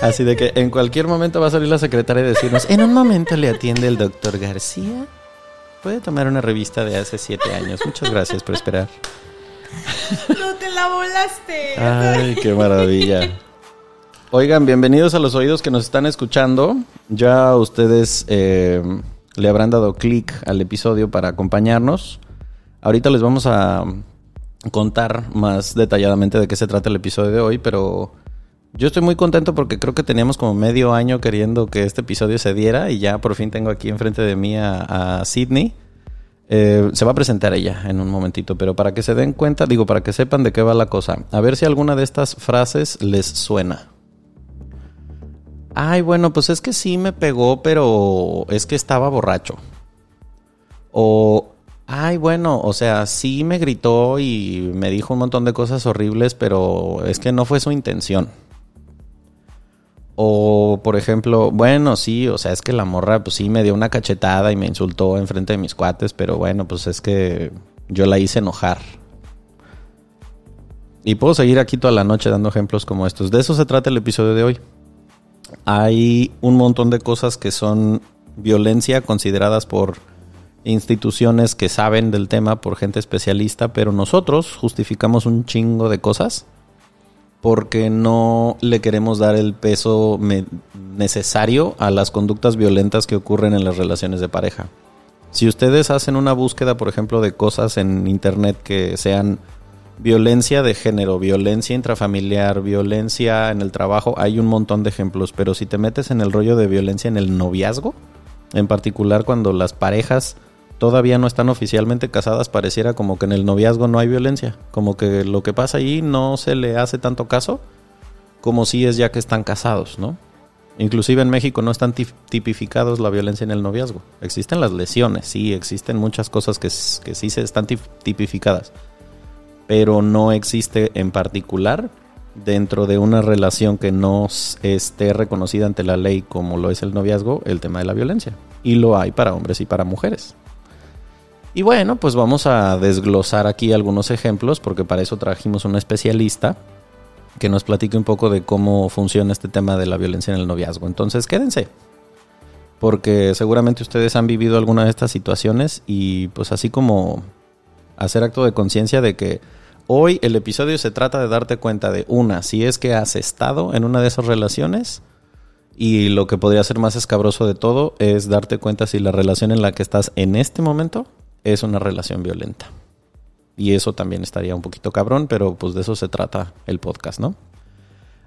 Así de que en cualquier momento va a salir la secretaria y decirnos, en un momento le atiende el doctor García. Puede tomar una revista de hace siete años. Muchas gracias por esperar. No te la volaste. Ay, qué maravilla. Oigan, bienvenidos a los oídos que nos están escuchando. Ya ustedes eh, le habrán dado clic al episodio para acompañarnos. Ahorita les vamos a contar más detalladamente de qué se trata el episodio de hoy, pero yo estoy muy contento porque creo que teníamos como medio año queriendo que este episodio se diera y ya por fin tengo aquí enfrente de mí a, a Sydney. Eh, se va a presentar ella en un momentito, pero para que se den cuenta, digo, para que sepan de qué va la cosa, a ver si alguna de estas frases les suena. Ay, bueno, pues es que sí me pegó, pero es que estaba borracho. O, ay, bueno, o sea, sí me gritó y me dijo un montón de cosas horribles, pero es que no fue su intención. O, por ejemplo, bueno, sí, o sea, es que la morra, pues sí, me dio una cachetada y me insultó enfrente de mis cuates, pero bueno, pues es que yo la hice enojar. Y puedo seguir aquí toda la noche dando ejemplos como estos. De eso se trata el episodio de hoy. Hay un montón de cosas que son violencia consideradas por instituciones que saben del tema, por gente especialista, pero nosotros justificamos un chingo de cosas porque no le queremos dar el peso necesario a las conductas violentas que ocurren en las relaciones de pareja. Si ustedes hacen una búsqueda, por ejemplo, de cosas en internet que sean violencia de género, violencia intrafamiliar, violencia en el trabajo, hay un montón de ejemplos, pero si te metes en el rollo de violencia en el noviazgo, en particular cuando las parejas todavía no están oficialmente casadas, pareciera como que en el noviazgo no hay violencia, como que lo que pasa ahí no se le hace tanto caso como si es ya que están casados, ¿no? Inclusive en México no están tipificados la violencia en el noviazgo. Existen las lesiones, sí, existen muchas cosas que, que sí se están tipificadas, pero no existe en particular dentro de una relación que no esté reconocida ante la ley como lo es el noviazgo, el tema de la violencia. Y lo hay para hombres y para mujeres. Y bueno, pues vamos a desglosar aquí algunos ejemplos, porque para eso trajimos un especialista que nos platique un poco de cómo funciona este tema de la violencia en el noviazgo. Entonces, quédense, porque seguramente ustedes han vivido alguna de estas situaciones y pues así como hacer acto de conciencia de que hoy el episodio se trata de darte cuenta de una, si es que has estado en una de esas relaciones, y lo que podría ser más escabroso de todo es darte cuenta si la relación en la que estás en este momento es una relación violenta. Y eso también estaría un poquito cabrón, pero pues de eso se trata el podcast, ¿no?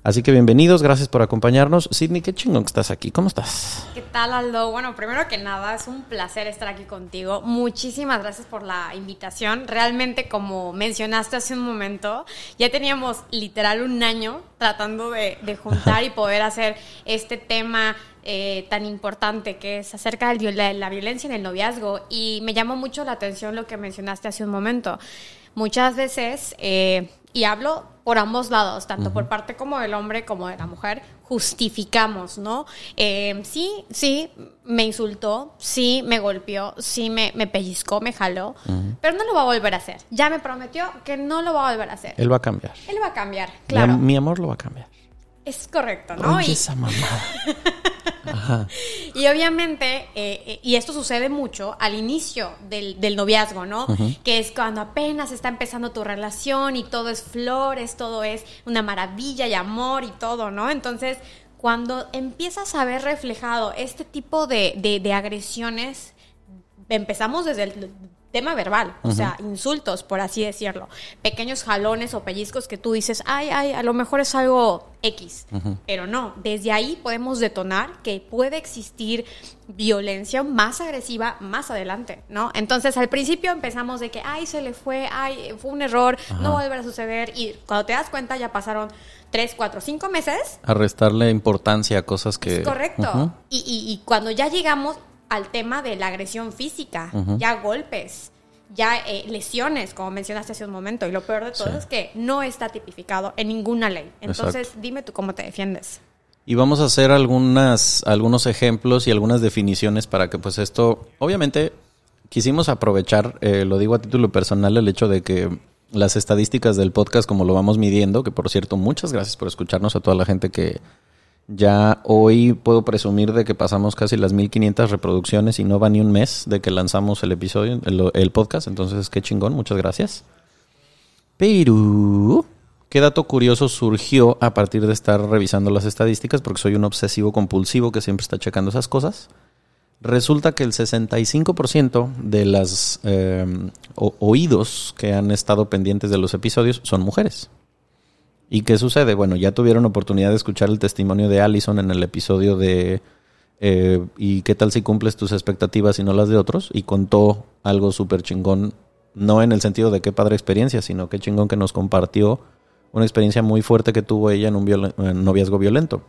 Así que bienvenidos, gracias por acompañarnos. Sidney, qué chingón que estás aquí. ¿Cómo estás? ¿Qué tal, Aldo? Bueno, primero que nada, es un placer estar aquí contigo. Muchísimas gracias por la invitación. Realmente, como mencionaste hace un momento, ya teníamos literal un año tratando de, de juntar y poder hacer este tema eh, tan importante que es acerca de la violencia en el noviazgo y me llamó mucho la atención lo que mencionaste hace un momento. Muchas veces, eh, y hablo por ambos lados, tanto por parte como del hombre como de la mujer, justificamos, ¿no? Eh, sí, sí, me insultó, sí, me golpeó, sí, me, me pellizcó, me jaló, pero no lo va a volver a hacer. Ya me prometió que no lo va a volver a hacer. Él va a cambiar. Él va a cambiar, claro. Mi, amor lo va a cambiar. Es correcto, ¿no? Oye, esa mamá. Y obviamente, eh, eh, y esto sucede mucho al inicio del, noviazgo, ¿no? Que es cuando apenas está empezando tu relación y todo es flores, todo es una maravilla y amor y todo, ¿no? Entonces, cuando empiezas a ver reflejado este tipo de, de, de agresiones, empezamos desde el tema verbal, o sea, insultos, por así decirlo, pequeños jalones o pellizcos que tú dices, ay, ay, a lo mejor es algo X, pero no, desde ahí podemos detonar que puede existir violencia más agresiva más adelante, ¿no? Entonces al principio empezamos de que, ay, se le fue, ay, fue un error, no va a suceder, y cuando te das cuenta ya pasaron tres, cuatro, cinco meses. A restarle importancia a cosas que... Es correcto. y, y, y cuando ya llegamos, al tema de la agresión física, ya golpes, ya eh, lesiones, como mencionaste hace un momento. Y lo peor de todo es que no está tipificado en ninguna ley. Entonces, dime tú cómo te defiendes. Y vamos a hacer algunas, algunos ejemplos y algunas definiciones para que pues esto, obviamente, quisimos aprovechar, eh, lo digo a título personal, el hecho de que las estadísticas del podcast, como lo vamos midiendo, que por cierto, muchas gracias por escucharnos a toda la gente que, ya hoy puedo presumir de que pasamos casi las 1500 reproducciones y no va ni un mes de que lanzamos el episodio, el, podcast. Entonces, qué chingón, muchas gracias. Pero, qué dato curioso surgió a partir de estar revisando las estadísticas, porque soy un obsesivo compulsivo que siempre está checando esas cosas. Resulta que el 65% de las eh, oídos que han estado pendientes de los episodios son mujeres. ¿Y qué sucede? Bueno, ya tuvieron oportunidad de escuchar el testimonio de Allison en el episodio de eh, ¿Y qué tal si cumples tus expectativas y no las de otros? Y contó algo súper chingón, no en el sentido de qué padre experiencia, sino qué chingón que nos compartió una experiencia muy fuerte que tuvo ella en un noviazgo violento.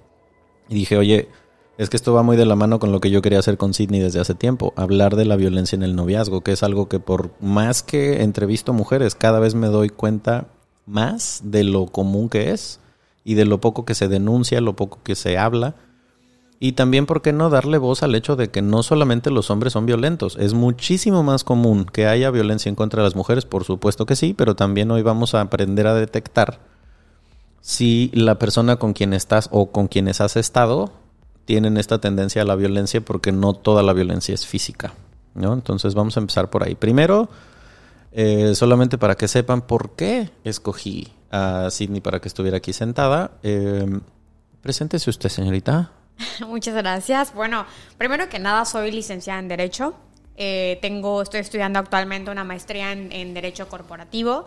Y dije, oye, es que esto va muy de la mano con lo que yo quería hacer con Sidney desde hace tiempo, hablar de la violencia en el noviazgo, que es algo que por más que entrevisto mujeres, cada vez me doy cuenta más de lo común que es y de lo poco que se denuncia, lo poco que se habla. Y también, ¿por qué no darle voz al hecho de que no solamente los hombres son violentos? Es muchísimo más común que haya violencia en contra de las mujeres, por supuesto que sí, pero también hoy vamos a aprender a detectar si la persona con quien estás o con quienes has estado tienen esta tendencia a la violencia, porque no toda la violencia es física. ¿no? Entonces vamos a empezar por ahí. Primero, eh, solamente para que sepan por qué escogí a Sidney para que estuviera aquí sentada. Eh, preséntese usted, señorita. Muchas gracias. Bueno, primero que nada, soy licenciada en Derecho. Eh, tengo, estoy estudiando actualmente una maestría en, Derecho Corporativo.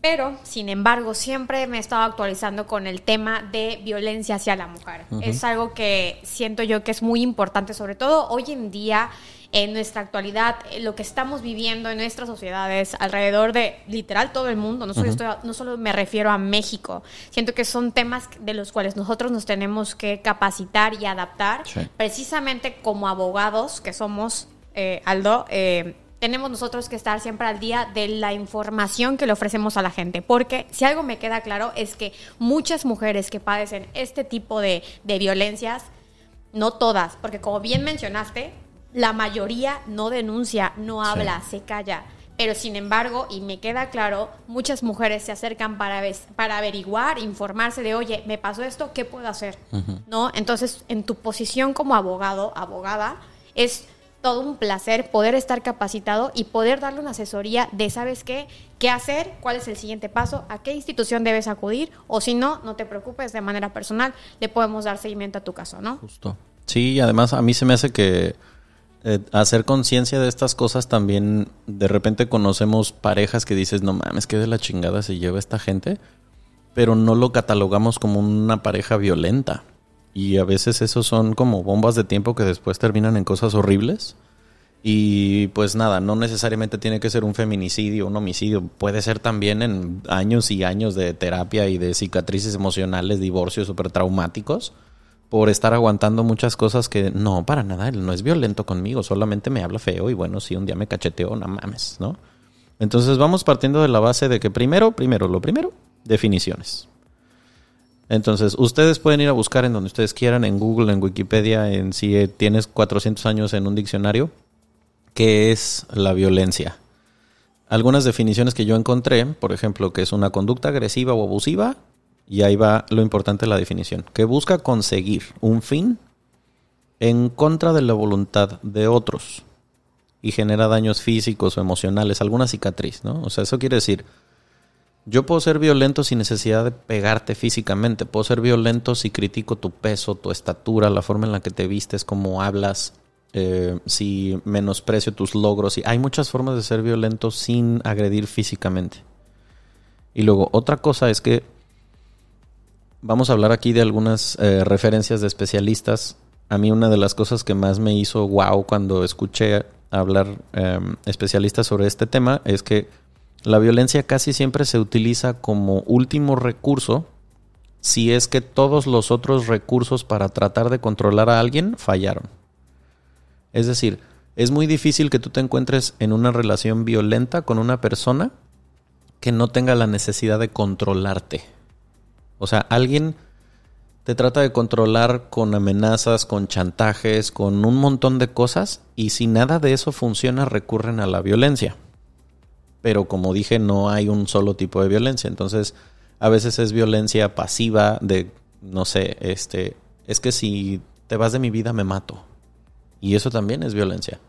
Pero, sin embargo, siempre me he estado actualizando con el tema de violencia hacia la mujer. Es algo que siento yo que es muy importante, sobre todo hoy en día en nuestra actualidad, eh, lo que estamos viviendo en nuestras sociedades alrededor de literal todo el mundo, no solo, no solo me refiero a México, siento que son temas de los cuales nosotros nos tenemos que capacitar y adaptar, precisamente como abogados que somos, eh, Aldo, eh, tenemos nosotros que estar siempre al día de la información que le ofrecemos a la gente. Porque si algo me queda claro es que muchas mujeres que padecen este tipo de, de violencias, no todas, porque como bien mencionaste, la mayoría no denuncia, no habla, se calla. Pero sin embargo, y me queda claro, muchas mujeres se acercan para, para averiguar, informarse de, oye, me pasó esto, ¿qué puedo hacer? ¿No? Entonces, en tu posición como abogado, abogada, es todo un placer poder estar capacitado y poder darle una asesoría de, ¿sabes qué? ¿Qué hacer? ¿Cuál es el siguiente paso? ¿A qué institución debes acudir? O si no, no te preocupes, de manera personal, le podemos dar seguimiento a tu caso, ¿no? Justo. Sí, además a mí se me hace que eh, hacer conciencia de estas cosas también, de repente conocemos parejas que dices, no mames, que de la chingada se lleva esta gente, pero no lo catalogamos como una pareja violenta. Y a veces esos son como bombas de tiempo que después terminan en cosas horribles. Y pues nada, no necesariamente tiene que ser un feminicidio, un homicidio, puede ser también en años y años de terapia y de cicatrices emocionales, divorcios súper traumáticos por estar aguantando muchas cosas que no, para nada, él no es violento conmigo, solamente me habla feo y bueno, si un día me cacheteó, no mames, ¿no? Entonces vamos partiendo de la base de que primero, primero, lo primero, definiciones. Entonces, ustedes pueden ir a buscar en donde ustedes quieran, en Google, en Wikipedia, en si tienes 400 años en un diccionario, qué es la violencia. Algunas definiciones que yo encontré, por ejemplo, que es una conducta agresiva o abusiva y ahí va lo importante de la definición, que busca conseguir un fin en contra de la voluntad de otros y genera daños físicos o emocionales, alguna cicatriz, ¿no? O sea, eso quiere decir, Yo puedo ser violento sin necesidad de pegarte físicamente. Puedo ser violento si critico tu peso, tu estatura, la forma en la que te vistes, cómo hablas, eh, si menosprecio tus logros. Hay muchas formas de ser violento sin agredir físicamente. Y luego, otra cosa es que vamos a hablar aquí de algunas eh, referencias de especialistas. A mí una de las cosas que más me hizo wow cuando escuché hablar em, especialistas sobre este tema es que la violencia casi siempre se utiliza como último recurso si es que todos los otros recursos para tratar de controlar a alguien fallaron. Es decir, es muy difícil que tú te encuentres en una relación violenta con una persona que no tenga la necesidad de controlarte. O sea, alguien te trata de controlar con amenazas, con chantajes, con un montón de cosas y si nada de eso funciona recurren a la violencia pero como dije, no hay un solo tipo de violencia. Entonces, a veces es violencia pasiva de, no sé, este, es que si te vas de mi vida me mato. Y eso también es violencia.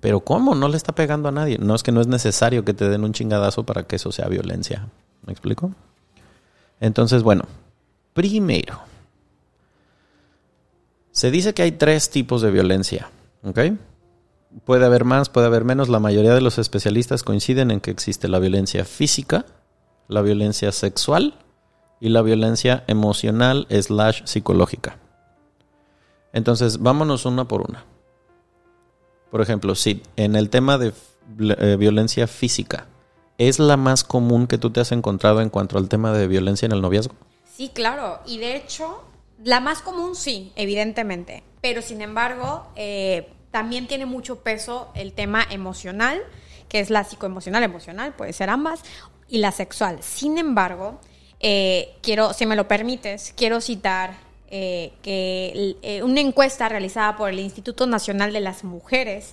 Pero ¿cómo? No le está pegando a nadie. No es que no es necesario que te den un chingadazo para que eso sea violencia. ¿Me explico? Entonces, bueno, primero, se dice que hay tres tipos de violencia. ¿Ok? Puede haber más, puede haber menos. La mayoría de los especialistas coinciden en que existe la violencia física, la violencia sexual y la violencia emocional slash psicológica. Entonces, vámonos una por una. Por ejemplo, si en el tema de eh, violencia física, ¿es la más común que tú te has encontrado en cuanto al tema de violencia en el noviazgo? Sí, claro. Y de hecho, la más común sí, evidentemente. Pero sin embargo, eh, también tiene mucho peso el tema emocional, que es la psicoemocional, emocional, puede ser ambas, y la sexual. Sin embargo, eh, quiero, si me lo permites, quiero citar eh, que eh, una encuesta realizada por el Instituto Nacional de las Mujeres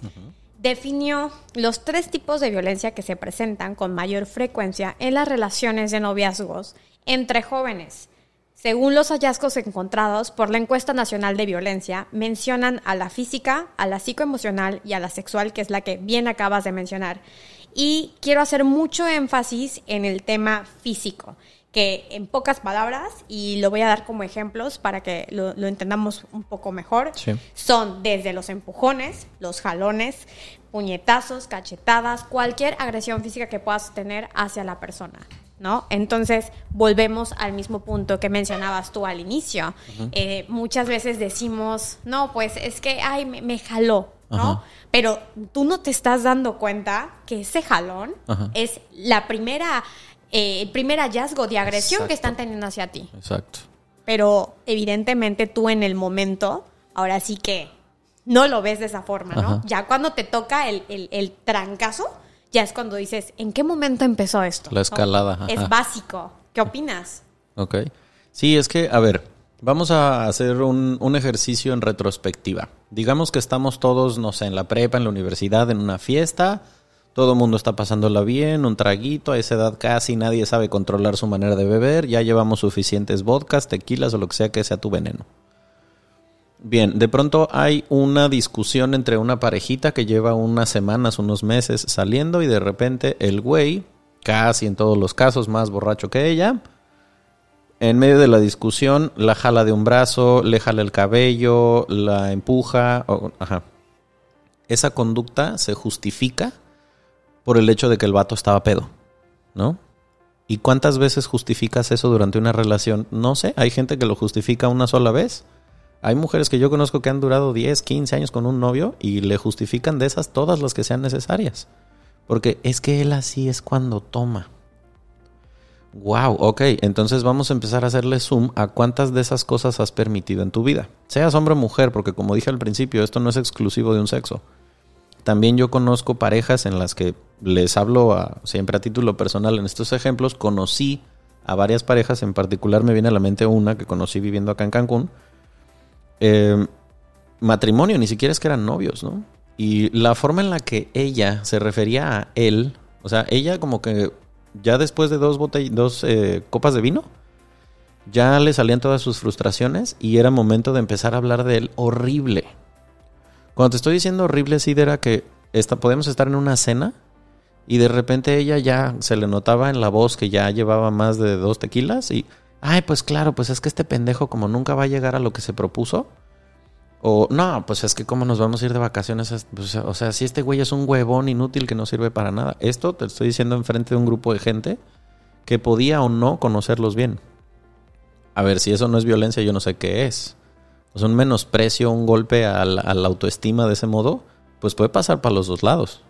definió los tres tipos de violencia que se presentan con mayor frecuencia en las relaciones de noviazgos entre jóvenes. Según los hallazgos encontrados por la encuesta nacional de violencia, mencionan a la física, a la psicoemocional y a la sexual, que es la que bien acabas de mencionar. Y quiero hacer mucho énfasis en el tema físico, que en pocas palabras, y lo voy a dar como ejemplos para que lo, entendamos un poco mejor, son desde los empujones, los jalones, puñetazos, cachetadas, cualquier agresión física que puedas tener hacia la persona. ¿no? Entonces, volvemos al mismo punto que mencionabas tú al inicio. Eh, muchas veces decimos, no, pues es que, ay, me, jaló, ¿no? Pero tú no te estás dando cuenta que ese jalón es la primera, eh, el primer hallazgo de agresión que están teniendo hacia ti. Exacto. Pero evidentemente tú en el momento, ahora sí que no lo ves de esa forma, ¿no? Ya cuando te toca el, el, el trancazo, ya es cuando dices, ¿en qué momento empezó esto? La escalada. Es básico. ¿Qué opinas? Ok. Sí, es que, a ver, vamos a hacer un, un, ejercicio en retrospectiva. Digamos que estamos todos, no sé, en la prepa, en la universidad, en una fiesta. Todo el mundo está pasándola bien, un traguito. A esa edad casi nadie sabe controlar su manera de beber. Ya llevamos suficientes vodkas, tequilas o lo que sea que sea tu veneno. Bien, de pronto hay una discusión entre una parejita que lleva unas semanas, unos meses saliendo y de repente el güey, casi en todos los casos más borracho que ella, en medio de la discusión la jala de un brazo, le jala el cabello, la empuja, ajá. Esa conducta se justifica por el hecho de que el vato estaba pedo, ¿no? ¿Y cuántas veces justificas eso durante una relación? No sé, hay gente que lo justifica una sola vez hay mujeres que yo conozco que han durado 10, 15 años con un novio y le justifican de esas todas las que sean necesarias. Porque es que él así es cuando toma. Wow, ok, entonces vamos a empezar a hacerle zoom a cuántas de esas cosas has permitido en tu vida. Seas hombre o mujer, porque como dije al principio, esto no es exclusivo de un sexo. También yo conozco parejas en las que les hablo siempre a título personal en estos ejemplos. Conocí a varias parejas, en particular me viene a la mente una que conocí viviendo acá en Cancún, eh, matrimonio, ni siquiera es que eran novios, ¿no? Y la forma en la que ella se refería a él, o sea, ella como que ya después de dos, dos eh, copas de vino, ya le salían todas sus frustraciones y era momento de empezar a hablar de él horrible. Cuando te estoy diciendo horrible, sí, era que esta, podemos estar en una cena Y de repente ella ya se le notaba en la voz que ya llevaba más de dos tequilas y, ay, pues claro, pues es que este pendejo como nunca va a llegar a lo que se propuso. O no, pues es que cómo nos vamos a ir de vacaciones. Pues, o sea, si este güey es un huevón inútil que no sirve para nada. Esto te estoy diciendo enfrente de un grupo de gente que podía o no conocerlos bien. A ver, si eso no es violencia, yo no sé qué es. Un menosprecio, un golpe a la, autoestima de ese modo, pues puede pasar para los dos lados.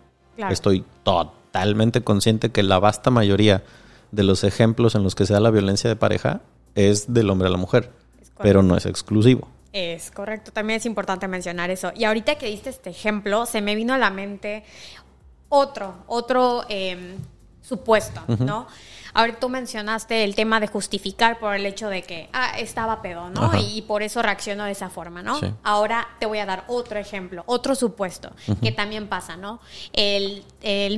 Estoy totalmente consciente que la vasta mayoría de los ejemplos en los que se da la violencia de pareja es del hombre a la mujer, pero no es exclusivo. Es correcto, también es importante mencionar eso. Y ahorita que diste este ejemplo, se me vino a la mente otro, otro em, supuesto, ¿no? Ahorita tú mencionaste el tema de justificar por el hecho de que, ah, estaba pedo, ¿no? Y, por eso reaccionó de esa forma, ¿no? Ahora te voy a dar otro ejemplo, otro supuesto que también pasa, ¿no? El,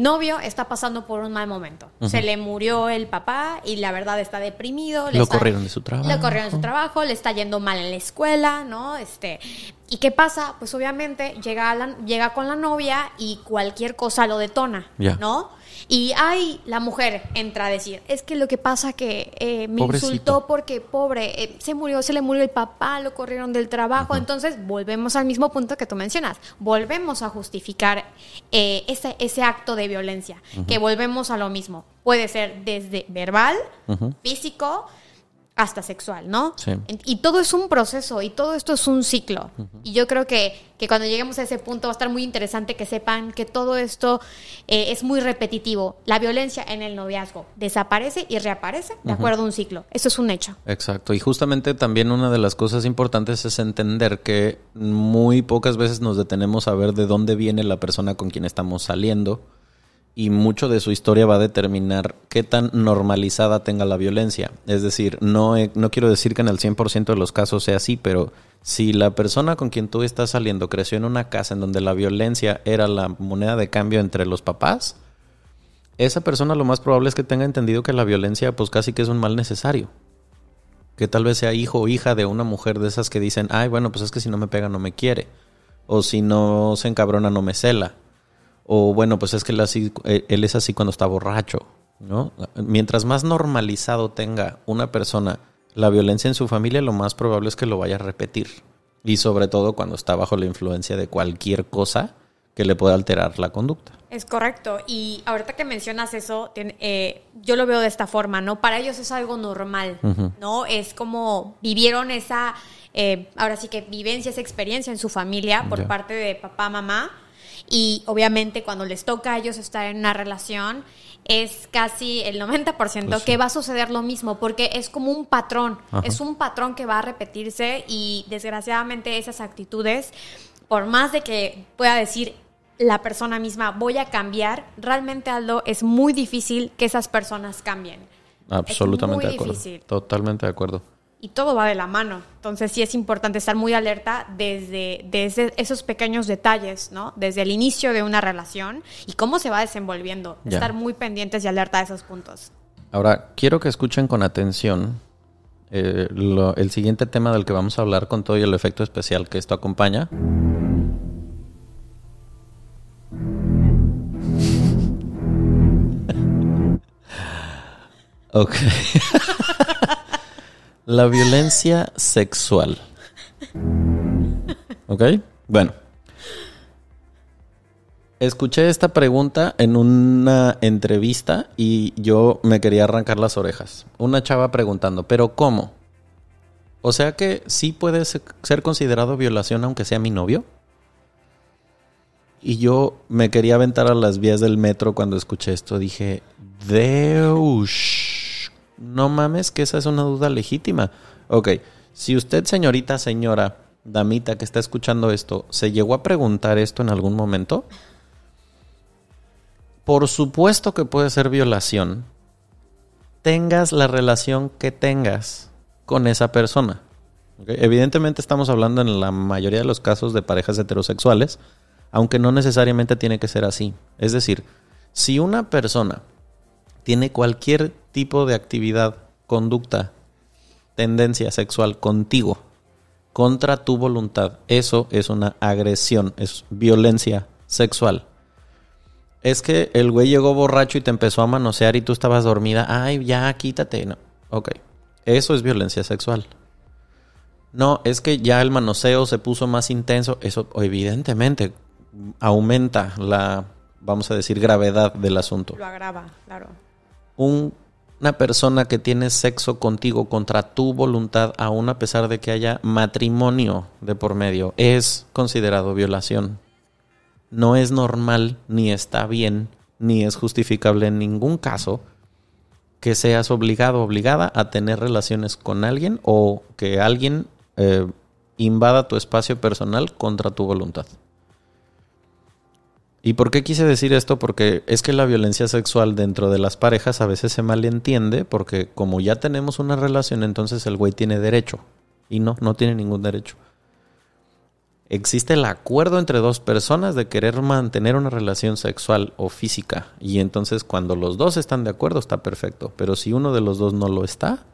novio está pasando por un mal momento. Se le murió el papá y la verdad está deprimido. lo corrieron de su trabajo. Lo corrieron de su trabajo, le está yendo mal en la escuela, ¿no? Este, ¿Y qué pasa? Pues obviamente llega, llega con la novia y cualquier cosa lo detona, ¿no? Y ahí la mujer entra a decir, es que lo que pasa que eh, me insultó porque pobre, eh, se murió, se le murió el papá, lo corrieron del trabajo. Entonces volvemos al mismo punto que tú mencionas, volvemos a justificar eh, ese, ese acto de violencia, que volvemos a lo mismo. Puede ser desde verbal, físico, hasta sexual, ¿no? Sí. Y todo es un proceso y todo esto es un ciclo. Y yo creo que, que, cuando lleguemos a ese punto va a estar muy interesante que sepan que todo esto eh, es muy repetitivo. La violencia en el noviazgo desaparece y reaparece de acuerdo a un ciclo. Eso es un hecho. Exacto. Y justamente también una de las cosas importantes es entender que muy pocas veces nos detenemos a ver de dónde viene la persona con quien estamos saliendo y mucho de su historia va a determinar qué tan normalizada tenga la violencia. Es decir, no, no quiero decir que en el 100% de los casos sea así, pero si la persona con quien tú estás saliendo creció en una casa en donde la violencia era la moneda de cambio entre los papás, esa persona lo más probable es que tenga entendido que la violencia pues casi que es un mal necesario. Que tal vez sea hijo o hija de una mujer de esas que dicen, ay, bueno, pues es que si no me pega no me quiere. O si no se encabrona no me cela o bueno, pues es que él, así, eh, él es así cuando está borracho, ¿no? Mientras más normalizado tenga una persona la violencia en su familia, lo más probable es que lo vaya a repetir. Y sobre todo cuando está bajo la influencia de cualquier cosa que le pueda alterar la conducta. Es correcto. Y ahorita que mencionas eso, eh, yo lo veo de esta forma, ¿no? Para ellos es algo normal, ¿no? Es como vivieron esa, eh, ahora sí que vivencia, esa experiencia en su familia por parte de papá, mamá y obviamente cuando les toca a ellos estar en una relación, es casi el 90% pues que va a suceder lo mismo, porque es como un patrón, es un patrón que va a repetirse y desgraciadamente esas actitudes, por más de que pueda decir la persona misma voy a cambiar, realmente Aldo es muy difícil que esas personas cambien. Absolutamente de acuerdo. Totalmente de acuerdo y todo va de la mano. Entonces sí es importante estar muy alerta desde, desde esos pequeños detalles, ¿no? Desde el inicio de una relación y cómo se va desenvolviendo. Estar muy pendientes y alerta a esos puntos. Ahora, quiero que escuchen con atención eh, el siguiente tema del que vamos a hablar con todo y el efecto especial que esto acompaña. ok. La violencia sexual. ¿Ok? Bueno. Escuché esta pregunta en una entrevista y yo me quería arrancar las orejas. Una chava preguntando, ¿pero cómo? O sea que sí puede ser considerado violación aunque sea mi novio. Y yo me quería aventar a las vías del metro cuando escuché esto. Dije, Deus no mames que esa es una duda legítima. Ok, si usted, señorita, señora, damita que está escuchando esto, se llegó a preguntar esto en algún momento, por supuesto que puede ser violación. Tengas la relación que tengas con esa persona. Evidentemente estamos hablando en la mayoría de los casos de parejas heterosexuales, aunque no necesariamente tiene que ser así. Es decir, si una persona tiene cualquier tipo de actividad, conducta, tendencia sexual contigo, contra tu voluntad, eso es una agresión, es violencia sexual. es que el güey llegó borracho y te empezó a manosear y tú estabas dormida. Ay, ya, quítate. No. Ok. Eso es violencia sexual. No, es que ya el manoseo se puso más intenso. Eso evidentemente aumenta la, vamos a decir, gravedad del asunto. Lo agrava, claro. Una persona que tiene sexo contigo contra tu voluntad, aún a pesar de que haya matrimonio de por medio, es considerado violación. No es normal, ni está bien, ni es justificable en ningún caso que seas obligado o obligada a tener relaciones con alguien o que alguien eh, invada tu espacio personal contra tu voluntad. ¿Y por qué quise decir esto? Porque es que la violencia sexual dentro de las parejas a veces se malentiende porque como ya tenemos una relación, entonces el güey tiene derecho. Y no, no tiene ningún derecho existe el acuerdo entre dos personas de querer mantener una relación sexual o física. Y entonces cuando los dos están de acuerdo está perfecto. Pero si uno de los dos no lo está,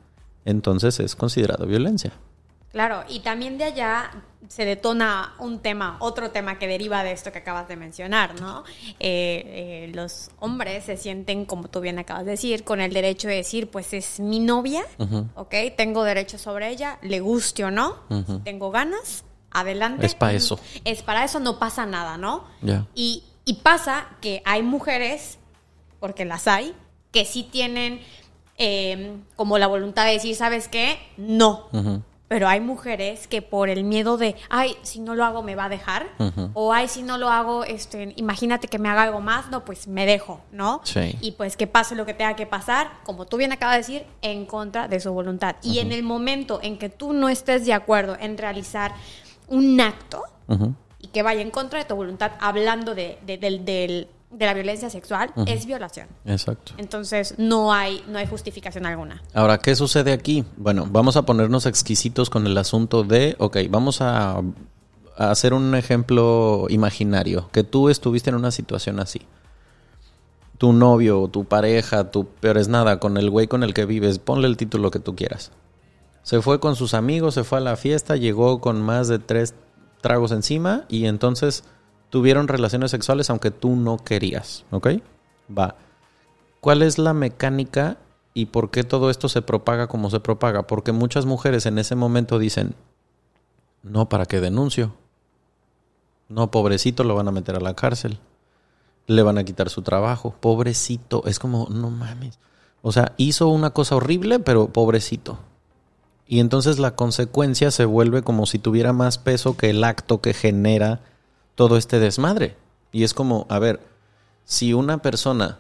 entonces es considerado violencia. Claro, y también de allá se detona un tema, otro tema que deriva de esto que acabas de mencionar, ¿no? Eh, eh, los hombres se sienten, como tú bien acabas de decir, con el derecho de decir, pues es mi novia, ¿ok? Tengo derecho sobre ella, le guste o no, tengo ganas, adelante. Es para eso. Es para eso, no pasa nada, ¿no? Y, pasa que hay mujeres, porque las hay, que sí tienen em, como la voluntad de decir, ¿sabes qué? No. Pero hay mujeres que por el miedo de, ay, si no lo hago me va a dejar, o ay, si no lo hago, este, imagínate que me haga algo más, no, pues me dejo, ¿no? Sí. Y pues que pase lo que tenga que pasar, como tú bien acabas de decir, en contra de su voluntad. Y en el momento en que tú no estés de acuerdo en realizar un acto y que vaya en contra de tu voluntad hablando de, la violencia sexual, es violación. Exacto. Entonces no hay, no hay justificación alguna. Ahora, ¿qué sucede aquí? Bueno, vamos a ponernos exquisitos con el asunto de, ok, vamos a, a hacer un ejemplo imaginario, que tú estuviste en una situación así tu novio, tu pareja, tu peor es nada, con el güey con el que vives, ponle el título que tú quieras. Se fue con sus amigos, se fue a la fiesta, llegó con más de tres tragos encima y entonces tuvieron relaciones sexuales aunque tú no querías, ¿ok? Va. ¿Cuál es la mecánica y por qué todo esto se propaga como se propaga? Porque muchas mujeres en ese momento dicen, no, ¿para qué denuncio? No, pobrecito, lo van a meter a la cárcel. Le van a quitar su trabajo. Pobrecito. Es como, no mames. O sea, hizo una cosa horrible, pero pobrecito. Y entonces la consecuencia se vuelve como si tuviera más peso que el acto que genera todo este desmadre. Y es como, a ver, si una persona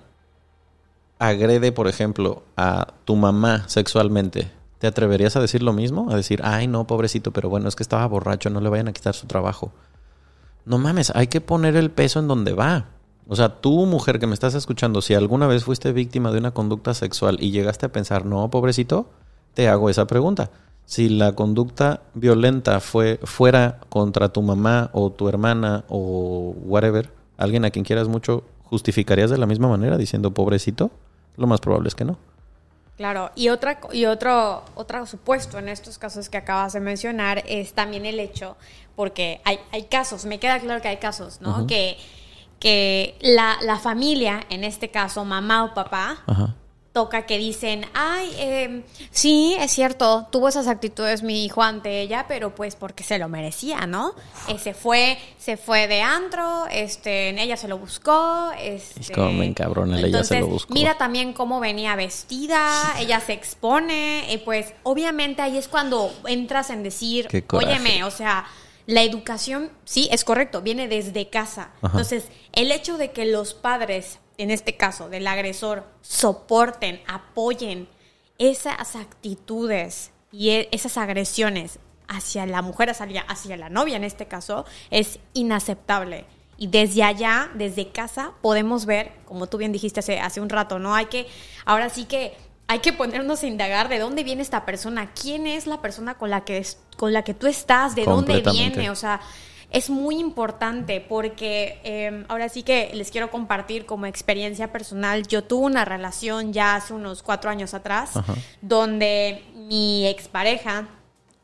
agrede, por ejemplo, a tu mamá sexualmente, ¿te atreverías a decir lo mismo? A decir, ay, no, pobrecito, pero bueno, es que estaba borracho, no le vayan a quitar su trabajo. No mames, hay que poner el peso en donde va. O sea, tú, mujer que me estás escuchando, si alguna vez fuiste víctima de una conducta sexual y llegaste a pensar, no, pobrecito, te hago esa pregunta. Si la conducta violenta fue fuera contra tu mamá o tu hermana o whatever, alguien a quien quieras mucho, ¿justificarías de la misma manera diciendo pobrecito? Lo más probable es que no. Claro, y otra y otro otro supuesto en estos casos que acabas de mencionar es también el hecho, porque hay, hay casos, me queda claro que hay casos, ¿no? Que, que la, la, familia, en este caso mamá o papá, toca que dicen, ay, eh, sí, es cierto, tuvo esas actitudes mi hijo ante ella, pero pues porque se lo merecía, ¿no? Eh, se fue, se fue de antro, este, ella se lo buscó, este, es como me encabrona, ella se lo buscó. Mira también cómo venía vestida, ella se expone, y pues obviamente ahí es cuando entras en decir, óyeme, o sea, la educación, sí, es correcto, viene desde casa. Entonces, el hecho de que los padres en este caso, del agresor, soporten, apoyen esas actitudes y e, esas agresiones hacia la mujer, hacia, hacia la novia en este caso, es inaceptable. Y desde allá, desde casa, podemos ver, como tú bien dijiste hace, hace un rato, ¿no? Hay que, ahora sí que hay que ponernos a indagar de dónde viene esta persona, quién es la persona con la que, con la que tú estás, de dónde viene, o sea, es muy importante porque em, ahora sí que les quiero compartir como experiencia personal. Yo tuve una relación ya hace unos cuatro años atrás donde mi expareja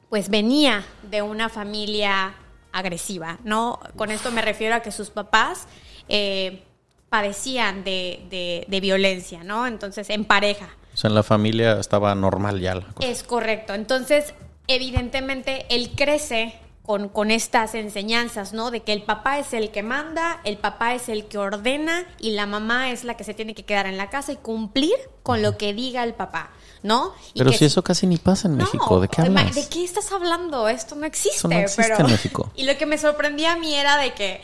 pues venía de una familia agresiva, ¿no? Con esto me refiero a que sus papás... Eh, padecían de, de, de violencia, ¿no? Entonces, en pareja. O sea, en la familia estaba normal ya la cosa. Es correcto. Entonces, evidentemente, él crece con, con, estas enseñanzas, ¿no? De que el papá es el que manda, el papá es el que ordena y la mamá es la que se tiene que quedar en la casa y cumplir con lo que diga el papá, ¿no? Y pero que si eso casi ni pasa en no, México, ¿de qué hablas? ¿De qué estás hablando? Esto no existe. Eso no existe pero... en México. Y lo que me sorprendía a mí era de que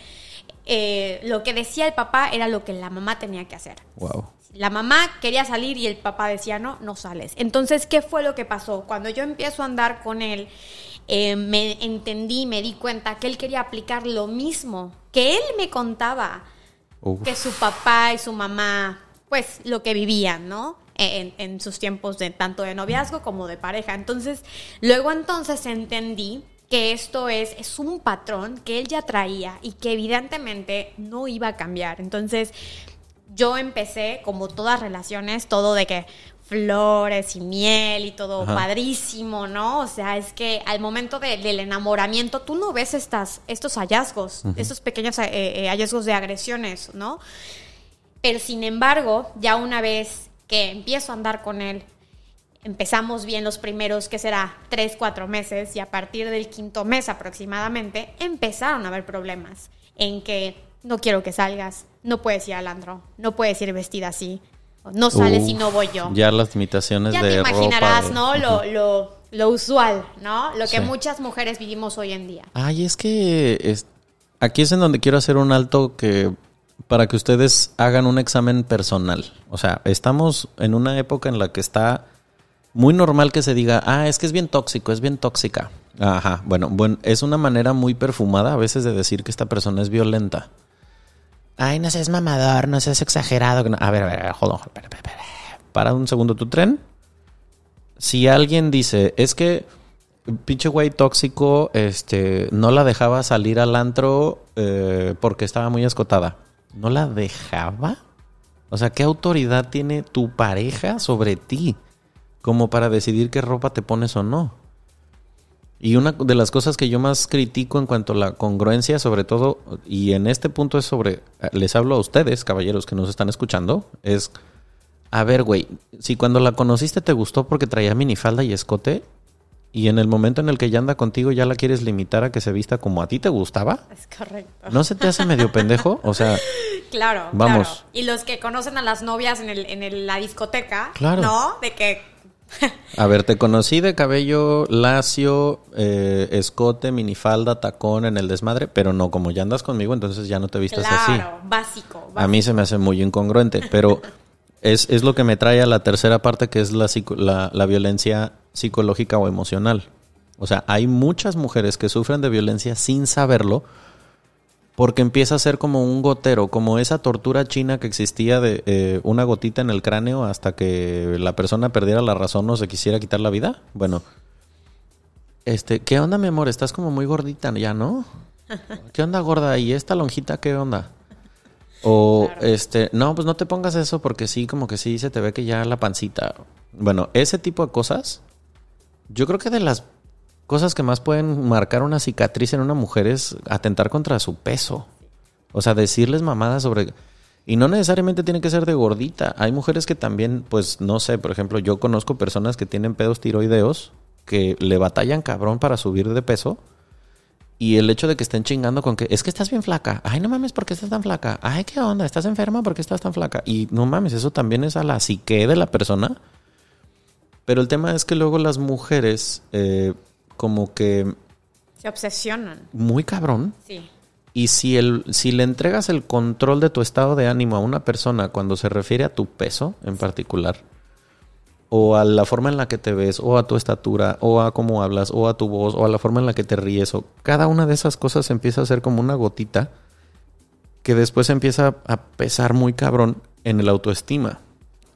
eh, lo que decía el papá era lo que la mamá tenía que hacer. Wow. La mamá quería salir y el papá decía, no, no sales. Entonces, ¿qué fue lo que pasó? Cuando yo empiezo a andar con él, eh, me entendí, me di cuenta que él quería aplicar lo mismo que él me contaba Uf. que su papá y su mamá, pues lo que vivían, ¿no? En, en, sus tiempos de tanto de noviazgo como de pareja. Entonces, luego entonces entendí que esto es, es un patrón que él ya traía y que evidentemente no iba a cambiar. Entonces, yo empecé, como todas relaciones, todo de que flores y miel y todo Ajá. padrísimo, ¿no? O sea, es que al momento de, del enamoramiento tú no ves estas, estos hallazgos, estos pequeños eh, eh, hallazgos de agresiones, ¿no? Pero sin embargo, ya una vez que empiezo a andar con él, empezamos bien los primeros, que será tres, cuatro meses, y a partir del quinto mes aproximadamente, empezaron a haber problemas en que no quiero que salgas, no puedes ir al andro, no puedes ir vestida así, no sales Uf, y no voy yo. Ya las limitaciones Ya de te imaginarás, ropa, de- ¿no? Lo, lo, lo usual, ¿no? Lo que Sí. muchas mujeres vivimos hoy en día. Ay, es que es- aquí es en donde quiero hacer un alto que para que ustedes hagan un examen personal. O sea, estamos en una época en la que está muy normal que se diga, ah, es que es bien tóxico, es bien tóxica. Ajá, bueno, bueno, es una manera muy perfumada a veces de decir que esta persona es violenta. Ay, no seas mamador, no seas exagerado. A ver, a ver, hold on, espera, espera. Para un segundo tu tren. Si alguien dice, es que pinche güey tóxico, este, no la dejaba salir al antro eh, porque estaba muy escotada. ¿No la dejaba? O sea, ¿qué autoridad tiene tu pareja sobre ti? Como para decidir qué ropa te pones o no. Y una de las cosas que yo más critico en cuanto a la congruencia, sobre todo, y en este punto es sobre, les hablo a ustedes, caballeros que nos están escuchando, es, a ver, güey, si cuando la conociste te gustó porque traía minifalda y escote, y en el momento en el que ya anda contigo ya la quieres limitar a que se vista como a ti te gustaba, Es correcto. ¿no se te hace medio pendejo? O sea, Claro, Vamos. claro. Y los que conocen a las novias en, el, en el- la discoteca, Claro. ¿no? De que a ver, te conocí de cabello lacio, eh, escote, minifalda, tacón en el desmadre, pero no, como ya andas conmigo, entonces ya no te vistas así. Claro, básico, A mí se me hace muy incongruente, pero es, es lo que me trae a la tercera parte, que es la, la, la violencia psicológica o emocional. O sea, hay muchas mujeres que sufren de violencia sin saberlo, porque empieza a ser como un gotero, como esa tortura china que existía de eh, una gotita en el cráneo hasta que la persona perdiera la razón o se quisiera quitar la vida. Bueno, este, ¿qué onda, mi amor? Estás como muy gordita ya, ¿no? ¿Qué onda, gorda? ¿Y esta lonjita qué onda? O Claro. este, no, pues no te pongas eso porque sí, como que sí se te ve que ya la pancita. Bueno, ese tipo de cosas, yo creo que de las cosas que más pueden marcar una cicatriz en una mujer es atentar contra su peso. O sea, decirles mamadas sobre... Y no necesariamente tiene que ser de gordita. Hay mujeres que también, pues, no sé, por ejemplo, yo conozco personas que tienen pedos tiroideos que le batallan cabrón para subir de peso. Y el hecho de que estén chingando con que es que estás bien flaca. Ay, no mames, ¿por qué estás tan flaca? Ay, ¿qué onda? ¿Estás enferma? ¿Por qué estás tan flaca? Y no mames, eso también es a la psique de la persona. Pero el tema es que luego las mujeres, eh, como que se obsesionan. muy cabrón. Sí. Y si, el, si le entregas el control de tu estado de ánimo a una persona cuando se refiere a tu peso en particular, o a la forma en la que te ves, o a tu estatura, o a cómo hablas, o a tu voz, o a la forma en la que te ríes, o cada una de esas cosas empieza a ser como una gotita que después empieza a pesar muy cabrón en el autoestima.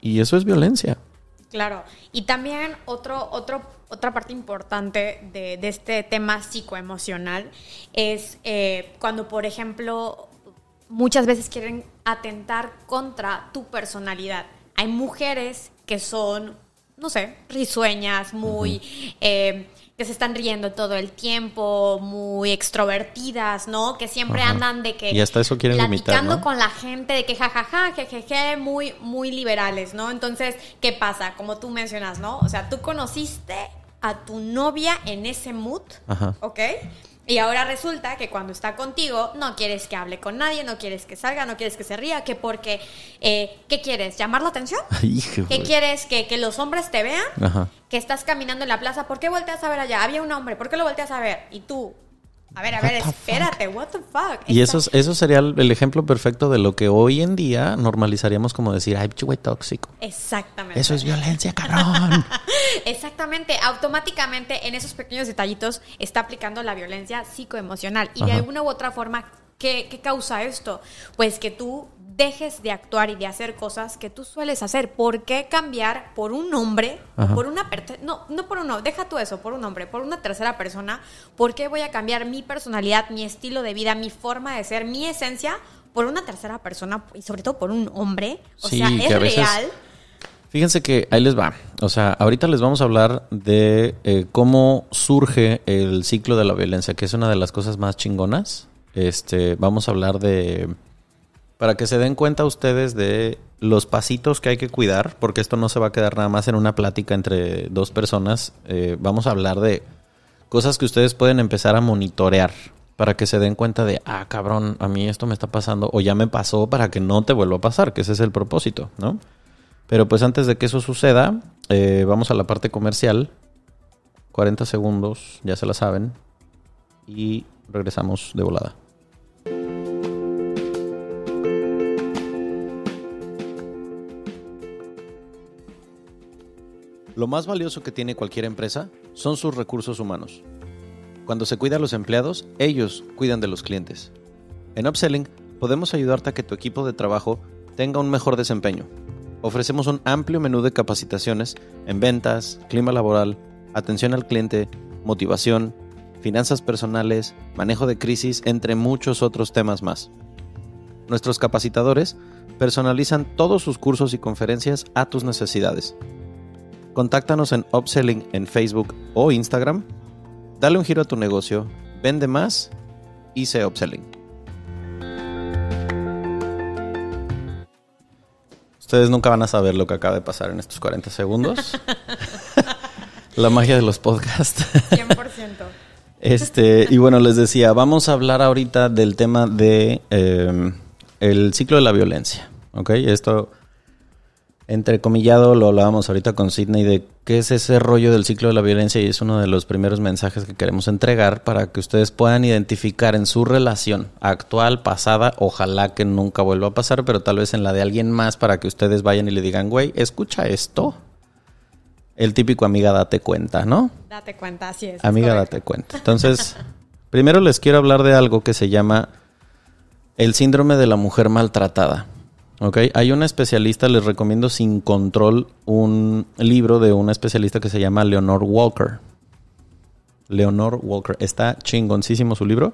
Y eso es violencia. Claro. Y también otro, otro, otra parte importante de, de este tema psicoemocional es eh, cuando, por ejemplo, muchas veces quieren atentar contra tu personalidad. Hay mujeres que son, no sé, risueñas, muy... eh, que se están riendo todo el tiempo, muy extrovertidas, ¿no? Que siempre andan de que... Y hasta eso quieren platicando con la gente, de que jajaja, jejeje, muy, muy liberales, ¿no? Entonces, ¿qué pasa? Como tú mencionas, ¿no? O sea, tú conociste a tu novia en ese mood, ¿ok? Y ahora resulta que cuando está contigo no quieres que hable con nadie, no quieres que salga, no quieres que se ría, que porque, eh, ¿qué quieres? ¿Llamar la atención? ¿Qué quieres? ¿Que, ¿Que, los hombres te vean? Que estás caminando en la plaza, ¿por qué volteas a ver allá? Había un hombre, ¿por qué lo volteas a ver? Y tú, a ver, a ver, espérate, what the fuck. Y eso, eso sería el ejemplo perfecto de lo que hoy en día normalizaríamos como decir, ay, güey tóxico. Exactamente. Eso es violencia, cabrón. Exactamente. Automáticamente en esos pequeños detallitos está aplicando la violencia psicoemocional. Y de alguna u otra forma, ¿qué, ¿qué causa esto? Pues que tú dejes de actuar y de hacer cosas que tú sueles hacer. ¿Por qué cambiar por un hombre, por una no, no por uno, deja tú eso, por un hombre, por una tercera persona? ¿Por qué voy a cambiar mi personalidad, mi estilo de vida, mi forma de ser, mi esencia por una tercera persona y sobre todo por un hombre? O sea, es real. Fíjense que ahí les va. O sea, ahorita les vamos a hablar de eh, cómo surge el ciclo de la violencia, que es una de las cosas más chingonas. Este, vamos a hablar de para que se den cuenta ustedes de los pasitos que hay que cuidar, porque esto no se va a quedar nada más en una plática entre dos personas. Eh, vamos a hablar de cosas que ustedes pueden empezar a monitorear para que se den cuenta de, ah, cabrón, a mí esto me está pasando o ya me pasó para que no te vuelva a pasar, que ese es el propósito, ¿no? Pero pues antes de que eso suceda, eh, vamos a la parte comercial. 40 segundos, ya se la saben. Y regresamos de volada. Lo más valioso que tiene cualquier empresa son sus recursos humanos. Cuando se cuida a los empleados, ellos cuidan de los clientes. En Upselling podemos ayudarte a que tu equipo de trabajo tenga un mejor desempeño. Ofrecemos un amplio menú de capacitaciones en ventas, clima laboral, atención al cliente, motivación, finanzas personales, manejo de crisis, entre muchos otros temas más. Nuestros capacitadores personalizan todos sus cursos y conferencias a tus necesidades Contáctanos en Upselling en Facebook o Instagram. Dale un giro a tu negocio, vende más y sé Upselling. Ustedes nunca van a saber lo que acaba de pasar en estos 40 segundos. La magia de los podcasts. 100%. Este, y bueno, les decía, vamos a hablar ahorita del tema de eh, el ciclo de la violencia. ¿Ok? Esto entrecomillado, lo hablábamos ahorita con Sidney, de qué es ese rollo del ciclo de la violencia y es uno de los primeros mensajes que queremos entregar para que ustedes puedan identificar en su relación actual, pasada, ojalá que nunca vuelva a pasar, pero tal vez en la de alguien más para que ustedes vayan y le digan, güey, escucha esto. El típico amiga date cuenta, ¿no? Date cuenta, así es. Amiga date cuenta. Entonces, primero les quiero hablar de algo que se llama el síndrome de la mujer maltratada. Ok, hay una especialista, les recomiendo sin control un libro de una especialista que se llama Leonor Walker. Leonor Walker, está chingoncísimo su libro.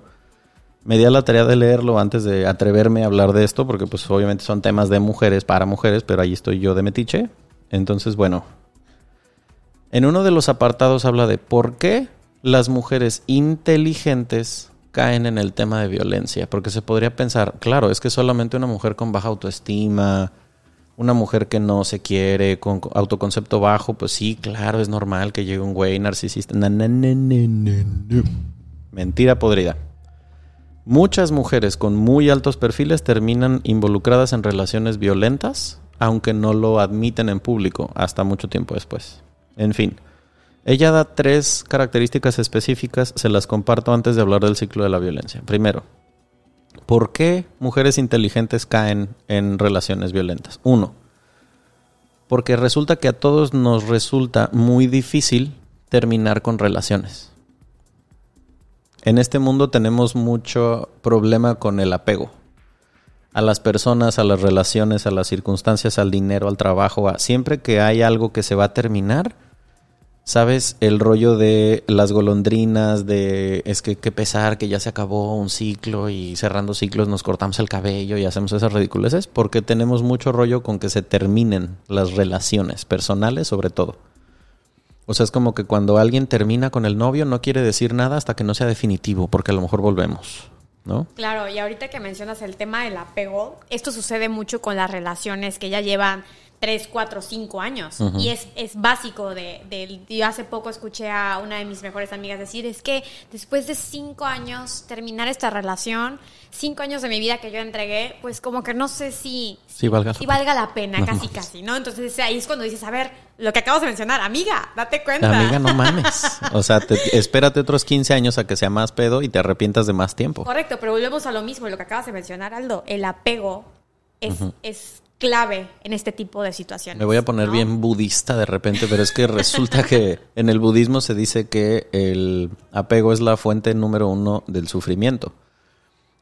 Me di a la tarea de leerlo antes de atreverme a hablar de esto, porque pues obviamente son temas de mujeres para mujeres, pero ahí estoy yo de metiche. Entonces, bueno, en uno de los apartados habla de por qué las mujeres inteligentes caen en el tema de violencia, porque se podría pensar, claro, es que solamente una mujer con baja autoestima, una mujer que no se quiere, con autoconcepto bajo, pues sí, claro, es normal que llegue un güey narcisista. Mentira podrida. Muchas mujeres con muy altos perfiles terminan involucradas en relaciones violentas, aunque no lo admiten en público hasta mucho tiempo después. En fin. Ella da tres características específicas, se las comparto antes de hablar del ciclo de la violencia. Primero, ¿por qué mujeres inteligentes caen en relaciones violentas? Uno, porque resulta que a todos nos resulta muy difícil terminar con relaciones. En este mundo tenemos mucho problema con el apego a las personas, a las relaciones, a las circunstancias, al dinero, al trabajo. A... Siempre que hay algo que se va a terminar, ¿Sabes? El rollo de las golondrinas, de es que qué pesar que ya se acabó un ciclo y cerrando ciclos nos cortamos el cabello y hacemos esas ridiculeces, porque tenemos mucho rollo con que se terminen las relaciones personales sobre todo. O sea, es como que cuando alguien termina con el novio no quiere decir nada hasta que no sea definitivo, porque a lo mejor volvemos, ¿no? Claro, y ahorita que mencionas el tema del apego, esto sucede mucho con las relaciones que ya llevan 3, 4, 5 años. Y es, es básico de, de, Yo hace poco escuché a una de mis mejores amigas decir, es que después de 5 años terminar esta relación, 5 años de mi vida que yo entregué, pues como que no sé si, sí, valga, si valga la pena, casi, casi, ¿no? Entonces ahí es cuando dices, a ver, lo que acabas de mencionar, amiga, date cuenta. Amiga, no mames. O sea, espérate otros 15 años a que sea más pedo y te arrepientas de más tiempo. Correcto, pero volvemos a lo mismo, lo que acabas de mencionar, Aldo, el apego es, es clave en este tipo de situaciones. Me voy a poner bien budista de repente, pero es que resulta que en el budismo se dice que el apego es la fuente número uno del sufrimiento.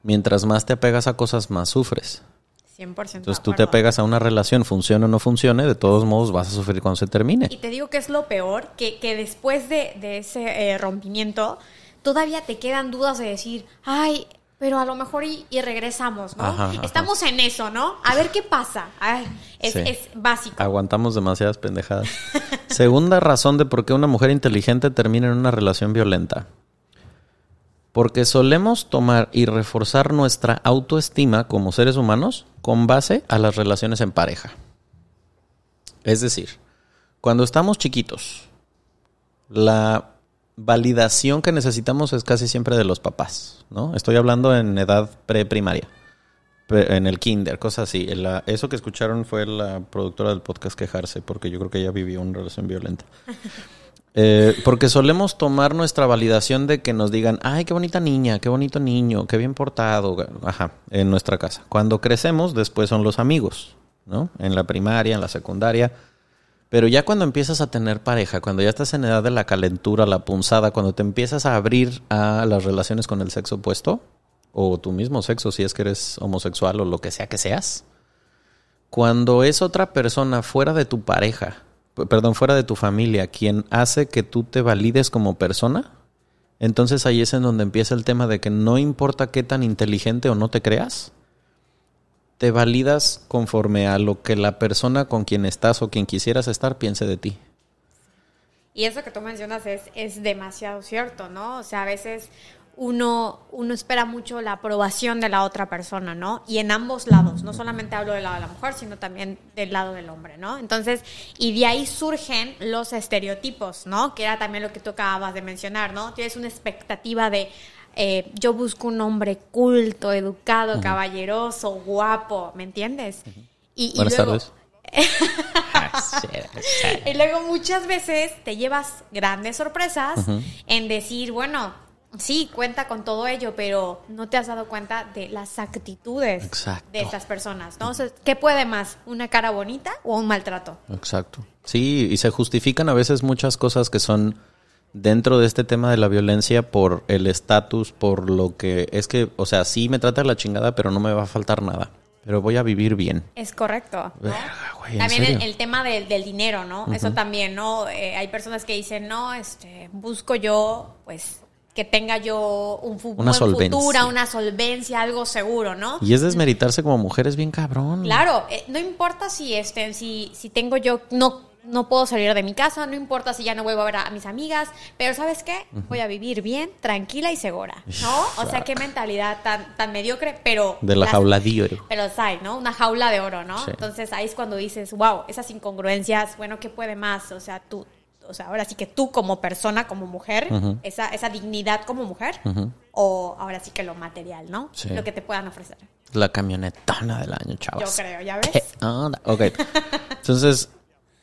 Mientras más te apegas a cosas, más sufres. 100%. Entonces tú te apegas a una relación, funcione o no funcione, de todos modos vas a sufrir cuando se termine. Y te digo que es lo peor, que, que después de, de ese eh, rompimiento, todavía te quedan dudas de decir, ay, pero a lo mejor y, regresamos, ¿no? Estamos en eso, ¿no? A ver qué pasa. es, es, básico. Aguantamos demasiadas pendejadas. Segunda razón de por qué una mujer inteligente termina en una relación violenta. Porque solemos tomar y reforzar nuestra autoestima como seres humanos con base a las relaciones en pareja. Es decir, cuando estamos chiquitos, la validación que necesitamos es casi siempre de los papás, ¿no? Estoy hablando en edad preprimaria, en el kinder, cosas así. eso que escucharon fue la productora del podcast quejarse, porque yo creo que ella vivió una relación violenta. Eh, porque solemos tomar nuestra validación de que nos digan, ay, qué bonita niña, qué bonito niño, qué bien portado, ajá, en nuestra casa. Cuando crecemos, después son los amigos, ¿no? En la primaria, en la secundaria pero ya cuando empiezas a tener pareja, cuando ya estás en edad de la calentura, la punzada, cuando te empiezas a abrir a las relaciones con el sexo opuesto, o tu mismo sexo, si es que eres homosexual o lo que sea que seas, cuando es otra persona fuera de tu pareja, perdón, fuera de tu familia, quien hace que tú te valides como persona, entonces ahí es en donde empieza el tema de que no importa qué tan inteligente o no te creas, te validas conforme a lo que la persona con quien estás o quien quisieras estar piense de ti. Y eso que tú mencionas es, es demasiado cierto, ¿no? O sea, a veces uno, uno espera mucho la aprobación de la otra persona, ¿no? Y en ambos lados, no solamente hablo del lado de la mujer, sino también del lado del hombre, ¿no? Entonces, y de ahí surgen los estereotipos, ¿no? Que era también lo que tú acabas de mencionar, ¿no? Tienes una expectativa de, eh, yo busco un hombre culto, educado, caballeroso, guapo, ¿me entiendes? y, Buenas luego, tardes. y luego muchas veces te llevas grandes sorpresas en decir, bueno, sí, cuenta con todo ello, pero no te has dado cuenta de las actitudes de estas personas, ¿no? ¿qué puede más? ¿Una cara bonita o un maltrato? Exacto. Sí, y se justifican a veces muchas cosas que son dentro de este tema de la violencia por el estatus, por lo que es que, o sea, sí me trata de la chingada, pero no me va a faltar nada. Pero voy a vivir bien. Es correcto. también el, tema del, dinero, ¿no? Eso también, ¿no? Eh, hay personas que dicen, no, este, busco yo, pues, que tenga yo un una solvencia. una solvencia, algo seguro, ¿no? Y es desmeritarse como mujer es bien cabrón. Claro, eh, no importa si este, si, si tengo yo, no no puedo salir de mi casa, no importa si ya no vuelvo a ver a, mis amigas, pero ¿sabes qué? Voy a vivir bien, tranquila y segura, ¿no? O sea, qué mentalidad tan, tan mediocre, pero... De la jaula de oro. Pero hay, ¿no? Una jaula de oro, ¿no? Entonces ahí es cuando dices, wow, esas incongruencias, bueno, ¿qué puede más? O sea, tú, o sea, ahora sí que tú como persona, como mujer, esa, esa dignidad como mujer, o ahora sí que lo material, ¿no? Lo que te puedan ofrecer. La camionetona del año, chavos. Yo creo, ¿ya ves? Ok. Entonces,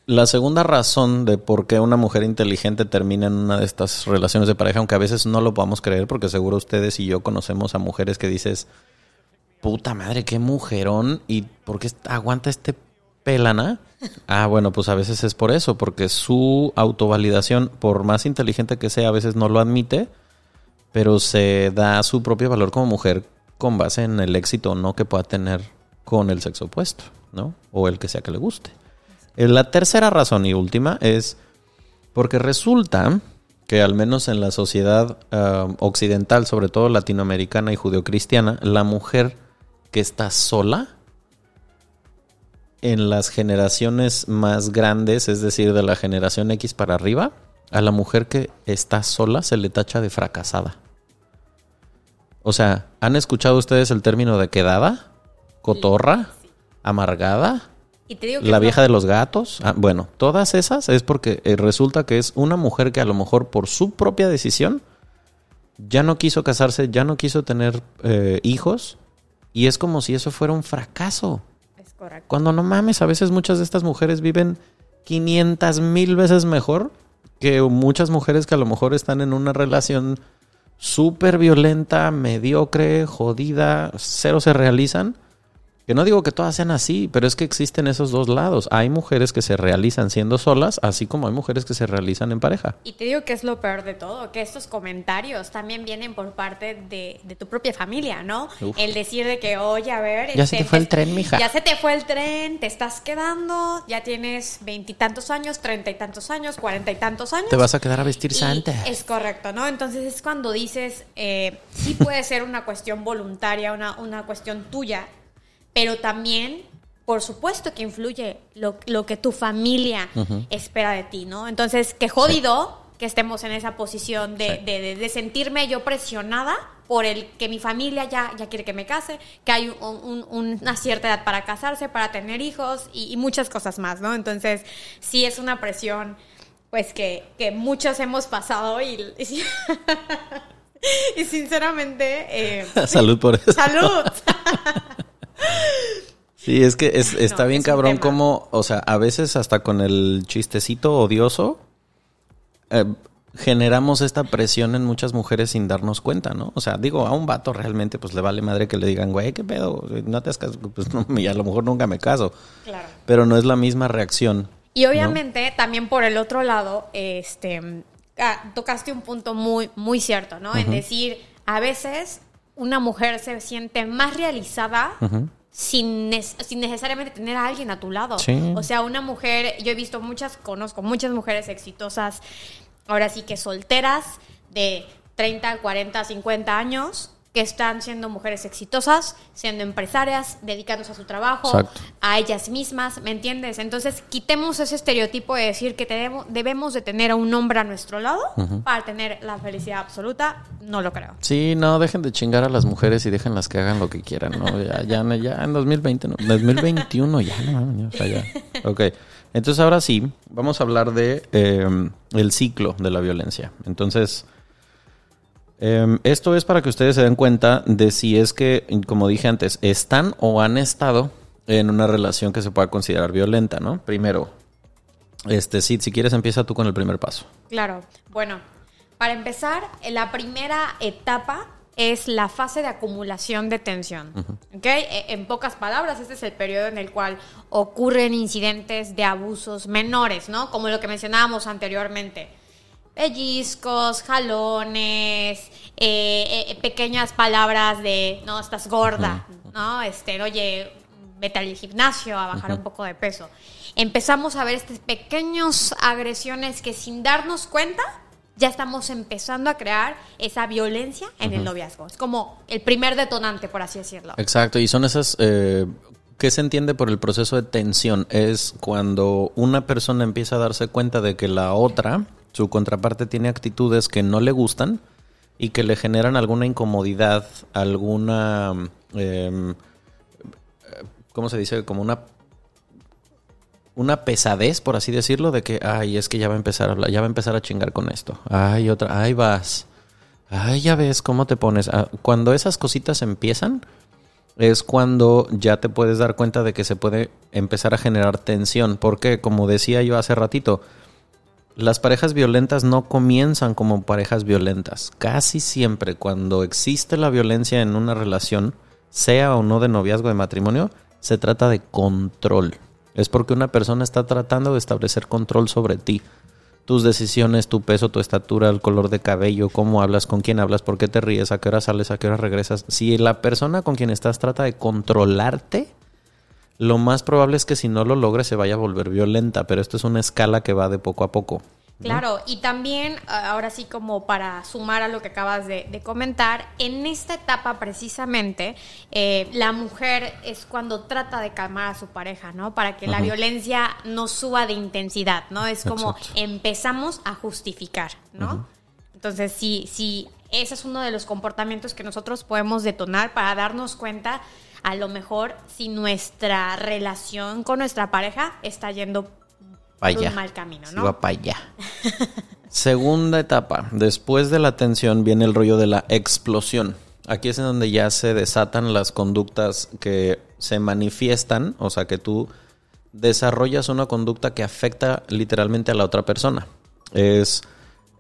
la segunda razón de por qué una mujer inteligente termina en una de estas relaciones de pareja, aunque a veces no lo podamos creer, porque seguro ustedes y yo conocemos a mujeres que dices, puta madre, qué mujerón, y ¿por qué aguanta este pelana? Ah, bueno, pues a veces es por eso, porque su autovalidación, por más inteligente que sea, a veces no lo admite, pero se da su propio valor como mujer con base en el éxito o no que pueda tener con el sexo opuesto, ¿no? O el que sea que le guste. Eh, la tercera razón y última es porque resulta que al menos en la sociedad eh, occidental, sobre todo latinoamericana y judeocristiana, la mujer que está sola en las generaciones más grandes, es decir, de la generación X para arriba, a la mujer que está sola se le tacha de fracasada. O sea, ¿han escuchado ustedes el término de quedada? ¿Cotorra? ¿Amargada? Y te digo que La vieja de los gatos. Ah, bueno, todas esas es porque eh, resulta que es una mujer que a lo mejor por su propia decisión ya no quiso casarse, ya no quiso tener eh, hijos. Y es como si eso fuera un fracaso. Es correcto. Cuando no mames, a veces muchas de estas mujeres viven 500 mil veces mejor que muchas mujeres que a lo mejor están en una relación súper violenta, mediocre, jodida, cero se realizan. Que no digo que todas sean así, pero es que existen esos dos lados. Hay mujeres que se realizan siendo solas, así como hay mujeres que se realizan en pareja. Y te digo que es lo peor de todo, que estos comentarios también vienen por parte de, de tu propia familia, ¿no? Uf. El decir de que, oye, a ver... Ya se te fue el tren, mija. Ya se te fue el tren, te estás quedando, ya tienes veintitantos años, treinta y tantos años, cuarenta y tantos años. Te vas a quedar a vestir santa. Es correcto, ¿no? Entonces es cuando dices, eh, sí puede ser una cuestión voluntaria, una, una cuestión tuya, pero también, por supuesto que influye lo, lo que tu familia espera de ti, ¿no? Entonces, qué jodido que estemos en esa posición de, Sí. de- de- de sentirme yo presionada por el que mi familia ya, ya quiere que me case, que hay un- un- una cierta edad para casarse, para tener hijos y, y muchas cosas más, ¿no? Entonces, sí es una presión pues que, que muchos hemos pasado y, y sinceramente... eh, Salud por eso. ¡Salud! Sí, es que es- está No, bien es cabrón como, o sea, a veces hasta con el chistecito odioso, eh, generamos esta presión en muchas mujeres sin darnos cuenta, ¿no? O sea, digo, a un vato realmente pues le vale madre que le digan, güey, ¿qué pedo? No te has casado, pues no, y a lo mejor nunca me caso. claro. Pero no es la misma reacción. Y obviamente también por el otro lado, este, ah, tocaste un punto muy, muy cierto, ¿no? En decir, a veces una mujer se siente más realizada sin, sin necesariamente tener a alguien a tu lado. Sí. O sea, una mujer, yo he visto muchas, conozco muchas mujeres exitosas, ahora sí que solteras, de 30, 40, 50 años, que están siendo mujeres exitosas, siendo empresarias, dedicándose a su trabajo, Exacto. a ellas mismas, ¿me entiendes? Entonces, quitemos ese estereotipo de decir que tenemos, debemos de tener a un hombre a nuestro lado para tener la felicidad absoluta. No lo creo. Sí, no, dejen de chingar a las mujeres y déjenlas que hagan lo que quieran, ¿no? Ya, ya, ya en 2020, no, 2021 ya, no, o sea, ya. Ok, entonces ahora sí, vamos a hablar de eh, el ciclo de la violencia. Entonces, eh, esto es para que ustedes se den cuenta de si es que, como dije antes, están o han estado en una relación que se pueda considerar violenta, ¿no? Primero, este, Sid, si quieres empieza tú con el primer paso. Claro. Bueno, para empezar, la primera etapa es la fase de acumulación de tensión. ¿ok? E- En pocas palabras, este es el periodo en el cual ocurren incidentes de abusos menores, ¿no? Como lo que mencionábamos anteriormente. Pellizcos, jalones, eh, eh, pequeñas palabras de, no, estás gorda, ¿no? Este, oye, vete al gimnasio a bajar un poco de peso. Empezamos a ver estas pequeñas agresiones que sin darnos cuenta ya estamos empezando a crear esa violencia en el noviazgo. Es como el primer detonante, por así decirlo. Exacto, y son esas... Eh, ¿Qué se entiende por el proceso de tensión? Es cuando una persona empieza a darse cuenta de que la otra, su contraparte, tiene actitudes que no le gustan y que le generan alguna incomodidad, alguna... eh, ¿Cómo se dice? Como una una pesadez, por así decirlo, de que, ay, es que ya va a empezar a hablar, ya va a empezar a chingar con esto. Ay, otra, ay, vas. Ay, ya ves cómo te pones. Ah, Cuando esas cositas empiezan, es cuando ya te puedes dar cuenta de que se puede empezar a generar tensión. Porque, como decía yo hace ratito, las parejas violentas no comienzan como parejas violentas. Casi siempre cuando existe la violencia en una relación, sea o no de noviazgo de matrimonio, se trata de control. Es porque una persona está tratando de establecer control sobre ti. Tus decisiones, tu peso, tu estatura, el color de cabello, cómo hablas, con quién hablas, por qué te ríes, a qué hora sales, a qué hora regresas. Si la persona con quien estás trata de controlarte, lo más probable es que si no lo logres se vaya a volver violenta, pero esto es una escala que va de poco a poco. Claro, y también, ahora sí como para sumar a lo que acabas de, comentar, en esta etapa precisamente, eh, la mujer es cuando trata de calmar a su pareja, ¿no? Para que la violencia no suba de intensidad, ¿no? Es como empezamos a justificar, ¿no? Entonces, sí, sí, ese es uno de los comportamientos que nosotros podemos detonar para darnos cuenta, a lo mejor, si nuestra relación con nuestra pareja está yendo por mal camino, ¿no? para allá. Segunda etapa. Después de la tensión viene el rollo de la explosión. Aquí es en donde ya se desatan las conductas que se manifiestan, o sea que tú desarrollas una conducta que afecta literalmente a la otra persona. Es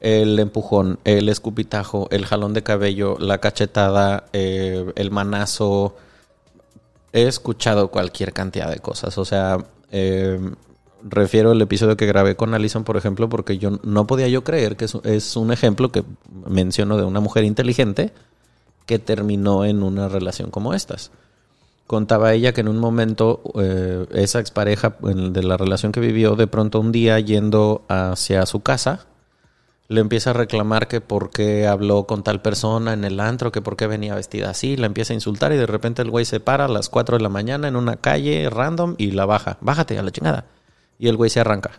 el empujón, el escupitajo, el jalón de cabello, la cachetada, eh, el manazo. He escuchado cualquier cantidad de cosas. O sea, eh, refiero al episodio que grabé con Alison, por ejemplo, porque yo no podía yo creer que es, un ejemplo que menciono de una mujer inteligente que terminó en una relación como estas. Contaba ella que en un momento eh, esa expareja de la relación que vivió, de pronto un día yendo hacia su casa, le empieza a reclamar que por qué habló con tal persona en el antro, que por qué venía vestida así, la empieza a insultar y de repente el güey se para a las 4 de la mañana en una calle random y la baja. Bájate a la chingada y el güey se arranca.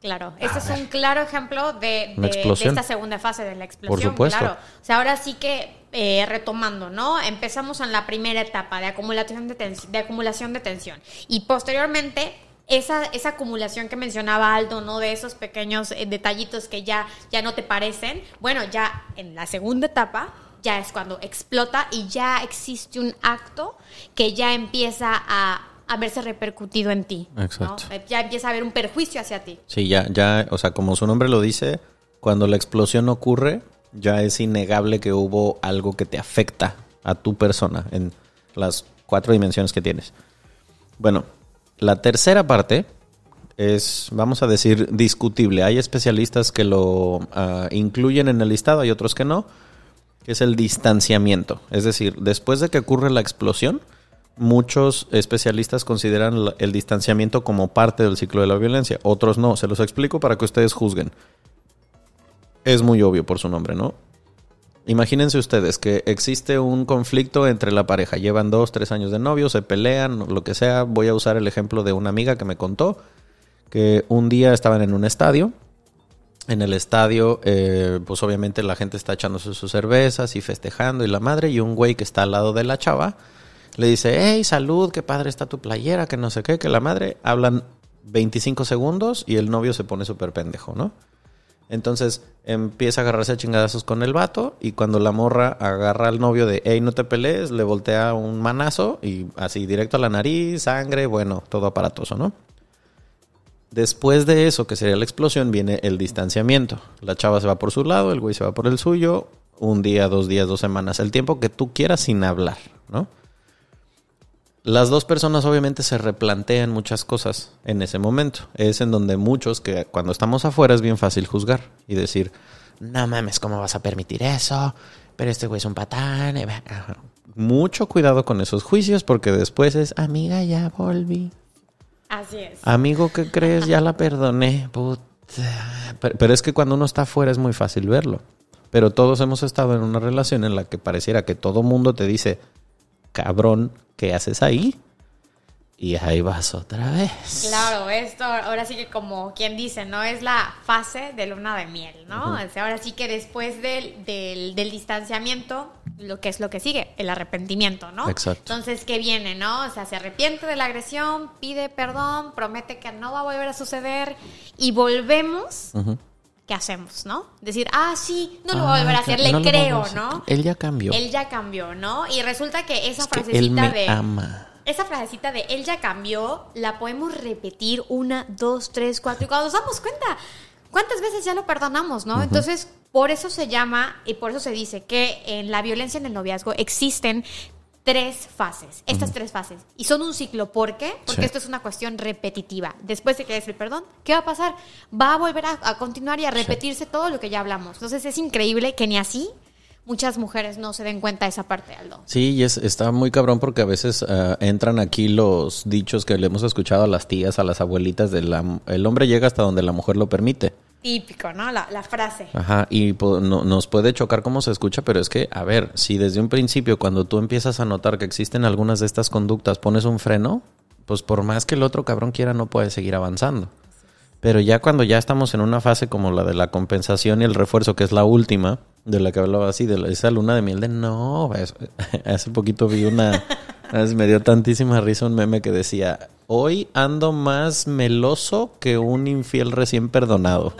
Claro, este es un claro ejemplo de, esta segunda fase de la explosión. Por supuesto. Claro. O sea, ahora sí que eh, retomando, ¿no? Empezamos en la primera etapa de acumulación de, de acumulación de tensión y posteriormente esa, esa acumulación que mencionaba Aldo, ¿no? De esos pequeños eh, detallitos que ya, ya no te parecen. Bueno, ya en la segunda etapa ya es cuando explota y ya existe un acto que ya empieza a haberse repercutido en ti. Exacto. Ya empieza a haber un perjuicio hacia ti. Sí, ya, ya, o sea, como su nombre lo dice, cuando la explosión ocurre, ya es innegable que hubo algo que te afecta a tu persona en las cuatro dimensiones que tienes. Bueno, la tercera parte es, vamos a decir, discutible. Hay especialistas que lo ah, incluyen en el listado, hay otros que no, que es el distanciamiento. Es decir, después de que ocurre la explosión, muchos especialistas consideran el distanciamiento como parte del ciclo de la violencia, otros no. Se los explico para que ustedes juzguen. Es muy obvio por su nombre, ¿no? Imagínense ustedes que existe un conflicto entre la pareja. Llevan dos, tres años de novio, se pelean, lo que sea. Voy a usar el ejemplo de una amiga que me contó que un día estaban en un estadio. En el estadio, eh, pues obviamente la gente está echándose sus cervezas y festejando y la madre y un güey que está al lado de la chava le dice, hey, salud, qué padre está tu playera, que no sé qué, que la madre hablan 25 segundos y el novio se pone súper pendejo, ¿no? Entonces empieza a agarrarse a chingadazos con el vato y cuando la morra agarra al novio de, hey, no te pelees, le voltea un manazo y así directo a la nariz, sangre, bueno, todo aparatoso, ¿no? Después de eso, que sería la explosión, viene el distanciamiento. La chava se va por su lado, el güey se va por el suyo, un día, dos días, dos semanas, el tiempo que tú quieras sin hablar, ¿no? Las dos personas obviamente se replantean muchas cosas en ese momento. Es en donde muchos que cuando estamos afuera es bien fácil juzgar y decir, no mames, ¿cómo vas a permitir eso? Pero este güey es un patán. Mucho cuidado con esos juicios porque después es, amiga, ya volví. Así es. Amigo, ¿qué crees? Ya la perdoné. Puta. Pero, es que cuando uno está afuera es muy fácil verlo. Pero todos hemos estado en una relación en la que pareciera que todo mundo te dice, cabrón, ¿qué haces ahí? Y ahí vas otra vez. Claro, esto ahora sí que como quien dice, ¿no? Es la fase de luna de miel, ¿no? ahora sí que después del, del, distanciamiento, lo que es lo que sigue, el arrepentimiento, ¿no? Exacto. Entonces, ¿qué viene, no? O sea, se arrepiente de la agresión, pide perdón, promete que no va a volver a suceder y volvemos ¿qué hacemos, no? Decir, ah, sí, no lo voy a volver a ah, hacer, le creo, ¿no? Él ya cambió. Él ya cambió, ¿no? Y resulta que esa frasecita él me de. Ama. Esa frasecita de él ya cambió, la podemos repetir una, dos, tres, cuatro. Y cuando nos damos cuenta, ¿cuántas veces ya lo perdonamos, no? Entonces, por eso se llama y por eso se dice que en la violencia en el noviazgo existen tres fases, estas tres fases. Y son un ciclo. ¿Por qué? Porque esto es una cuestión repetitiva. Después de que des el perdón, ¿qué va a pasar? Va a volver a, continuar y a repetirse todo lo que ya hablamos. Entonces es increíble que ni así muchas mujeres no se den cuenta de esa parte, Aldo. Sí, y es, está muy cabrón porque a veces eh, entran aquí los dichos que le hemos escuchado a las tías, a las abuelitas, de el hombre llega hasta donde la mujer lo permite. Típico, ¿no? La, la frase. Ajá, y no- nos puede chocar cómo se escucha, pero es que, a ver, si desde un principio, cuando tú empiezas a notar que existen algunas de estas conductas, pones un freno, pues por más que el otro cabrón quiera, no puede seguir avanzando. Pero ya cuando ya estamos en una fase como la de la compensación y el refuerzo, que es la última, de la que hablaba así, de la- esa luna de miel de no, hace poquito vi una, me dio tantísima risa un meme que decía, hoy ando más meloso que un infiel recién perdonado.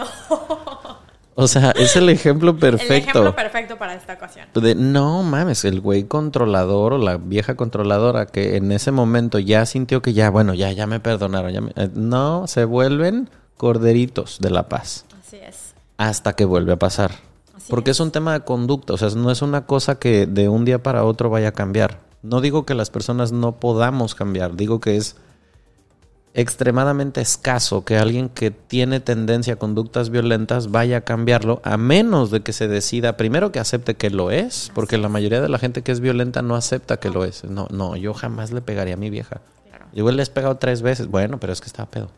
O sea, es el ejemplo perfecto. El ejemplo perfecto para esta ocasión. De, no mames, el güey controlador o la vieja controladora que en ese momento ya sintió que ya, bueno, ya, ya me perdonaron. Ya me- eh, no, se vuelven corderitos de la paz Así es. hasta que vuelve a pasar. Así Porque es. un tema de conducta, o sea, no es una cosa que de un día para otro vaya a cambiar. No digo que las personas no podamos cambiar, digo que es extremadamente escaso que alguien que tiene tendencia a conductas violentas vaya a cambiarlo, a menos de que se decida, primero que acepte que lo es, porque la mayoría de la gente que es violenta no acepta que lo es. No, no, yo jamás le pegaría a mi vieja. Claro. Yo le he pegado tres veces, bueno, pero es que estaba pedo.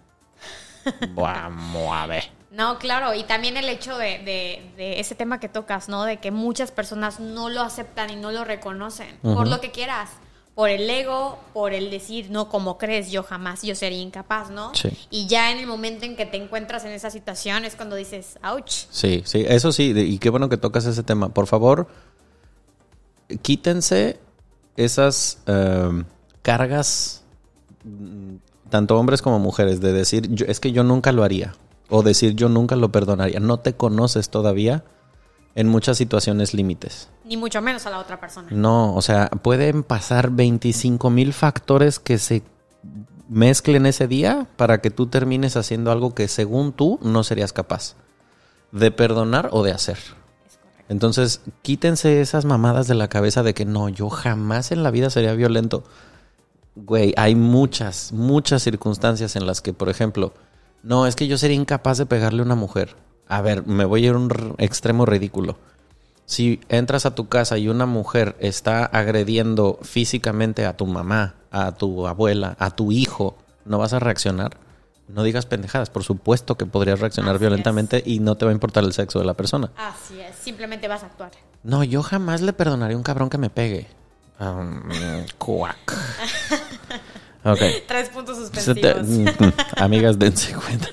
Vamos a ver. No, claro, y también el hecho de, de- de ese tema que tocas, ¿no? De que muchas personas no lo aceptan y no lo reconocen, por lo que quieras, por el ego, por el decir, no, como crees, yo jamás, yo sería incapaz, ¿no? Sí. Y ya en el momento en que te encuentras en esa situación es cuando dices, ouch. Sí, sí, eso sí, y qué bueno que tocas ese tema. Por favor, quítense esas eh, cargas, mm, tanto hombres como mujeres, de decir, yo- es que yo nunca lo haría, o decir, yo nunca lo perdonaría. No te conoces todavía en muchas situaciones límites. Ni mucho menos a la otra persona. No, o sea, pueden pasar 25 mil factores que se mezclen ese día para que tú termines haciendo algo que según tú no serías capaz de perdonar o de hacer. Entonces, quítense esas mamadas de la cabeza de que no, yo jamás en la vida sería violento. Güey, hay muchas, muchas circunstancias en las que, por ejemplo, no, es que yo sería incapaz de pegarle a una mujer. A ver, me voy a ir a un extremo ridículo. Si entras a tu casa y una mujer está agrediendo físicamente a tu mamá, a tu abuela, a tu hijo, ¿no vas a reaccionar? No digas pendejadas. Por supuesto que podrías reaccionar Así es. violentamente y no te va a importar el sexo de la persona. Así es, simplemente vas a actuar. No, yo jamás le perdonaría a un cabrón que me pegue. Um, cuac. Ok. Tres puntos suspensivos. Amigas, dense cuenta.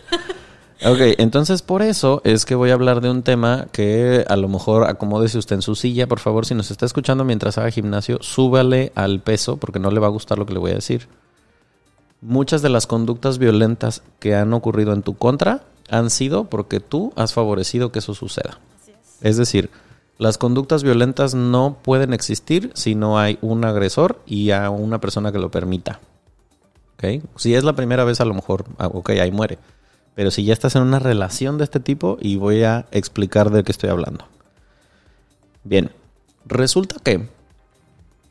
Ok, entonces por eso es que voy a hablar de un tema que a lo mejor acomódese usted en su silla, por favor, si nos está escuchando mientras haga gimnasio, súbale al peso porque no le va a gustar lo que le voy a decir. Muchas de las conductas violentas que han ocurrido en tu contra han sido porque tú has favorecido que eso suceda. Así es. Es decir, las conductas violentas no pueden existir si no hay un agresor y a una persona que lo permita. ¿Ok? Si es la primera vez, a lo mejor, ah, ok, ahí muere. Pero si ya estás en una relación de este tipo, y voy a explicar de qué estoy hablando. Bien, resulta que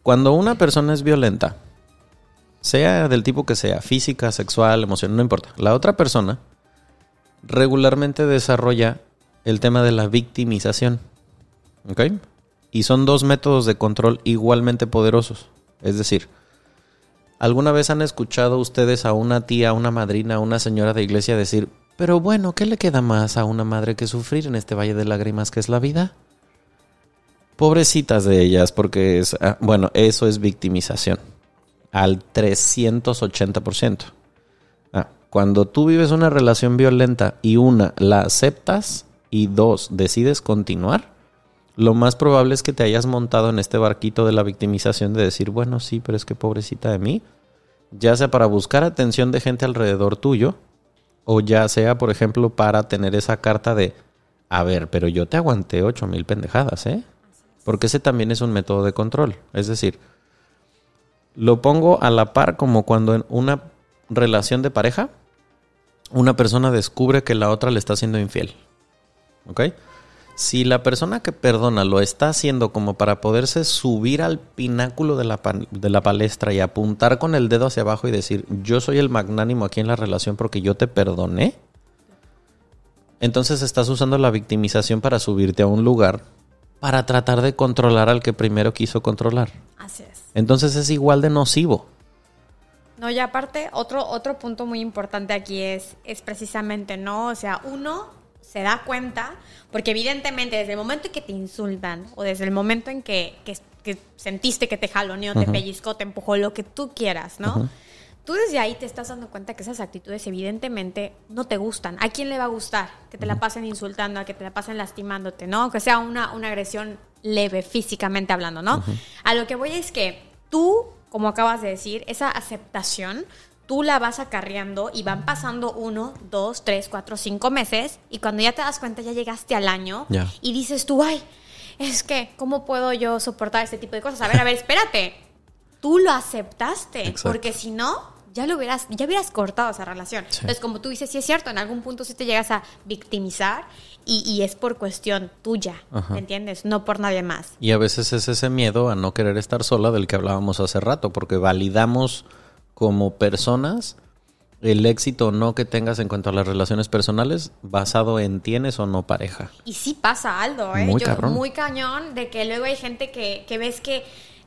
cuando una persona es violenta, sea del tipo que sea, física, sexual, emocional, no importa, la otra persona regularmente desarrolla el tema de la victimización. ¿Ok? Y son dos métodos de control igualmente poderosos. Es decir, ¿alguna vez han escuchado ustedes a una tía, a una madrina, a una señora de iglesia decir, pero bueno, ¿qué le queda más a una madre que sufrir en este valle de lágrimas que es la vida? Pobrecitas de ellas, porque es, ah, bueno, eso es victimización. Al 380%. Ah, cuando tú vives una relación violenta y una, la aceptas y dos, decides continuar, lo más probable es que te hayas montado en este barquito de la victimización de decir, bueno, sí, pero es que pobrecita de mí, ya sea para buscar atención de gente alrededor tuyo, o ya sea, por ejemplo, para tener esa carta de, a ver, pero yo te aguanté ocho mil pendejadas, ¿eh? Porque ese también es un método de control. Es decir, lo pongo a la par como cuando en una relación de pareja, una persona descubre que la otra le está siendo infiel. ¿Ok? Si la persona que perdona lo está haciendo como para poderse subir al pináculo de la, de la palestra y apuntar con el dedo hacia abajo y decir, yo soy el magnánimo aquí en la relación porque yo te perdoné, entonces estás usando la victimización para subirte a un lugar para tratar de controlar al que primero quiso controlar. Así es. Entonces es igual de nocivo. No, y aparte, otro, otro punto muy importante aquí es, es precisamente, ¿no? O sea, uno se da cuenta, porque evidentemente desde el momento en que te insultan o desde el momento en que, que, que sentiste que te jaloneó, te pellizcó, te empujó, lo que tú quieras, ¿no? Tú desde ahí te estás dando cuenta que esas actitudes evidentemente no te gustan. ¿A quién le va a gustar que te la pasen insultando, a que te la pasen lastimándote, ¿no? Aunque sea una, una agresión leve físicamente hablando, ¿no? A lo que voy es que tú, como acabas de decir, esa aceptación tú la vas acarreando y van pasando uno, dos, tres, cuatro, cinco meses y cuando ya te das cuenta ya llegaste al año y dices tú, ay, es que, ¿cómo puedo yo soportar este tipo de cosas? A ver, a ver, espérate. Tú lo aceptaste, porque si no, ya lo hubieras, ya hubieras cortado esa relación. Entonces, como tú dices, sí es cierto, en algún punto sí te llegas a victimizar y, es por cuestión tuya, ¿me entiendes? No por nadie más. Y a veces es ese miedo a no querer estar sola del que hablábamos hace rato, porque validamos como personas el éxito o no que tengas en cuanto a las relaciones personales basado en tienes o no pareja. Y sí pasa, Aldo, ¿eh? Muy, muy cañón de que luego hay gente que, que ves que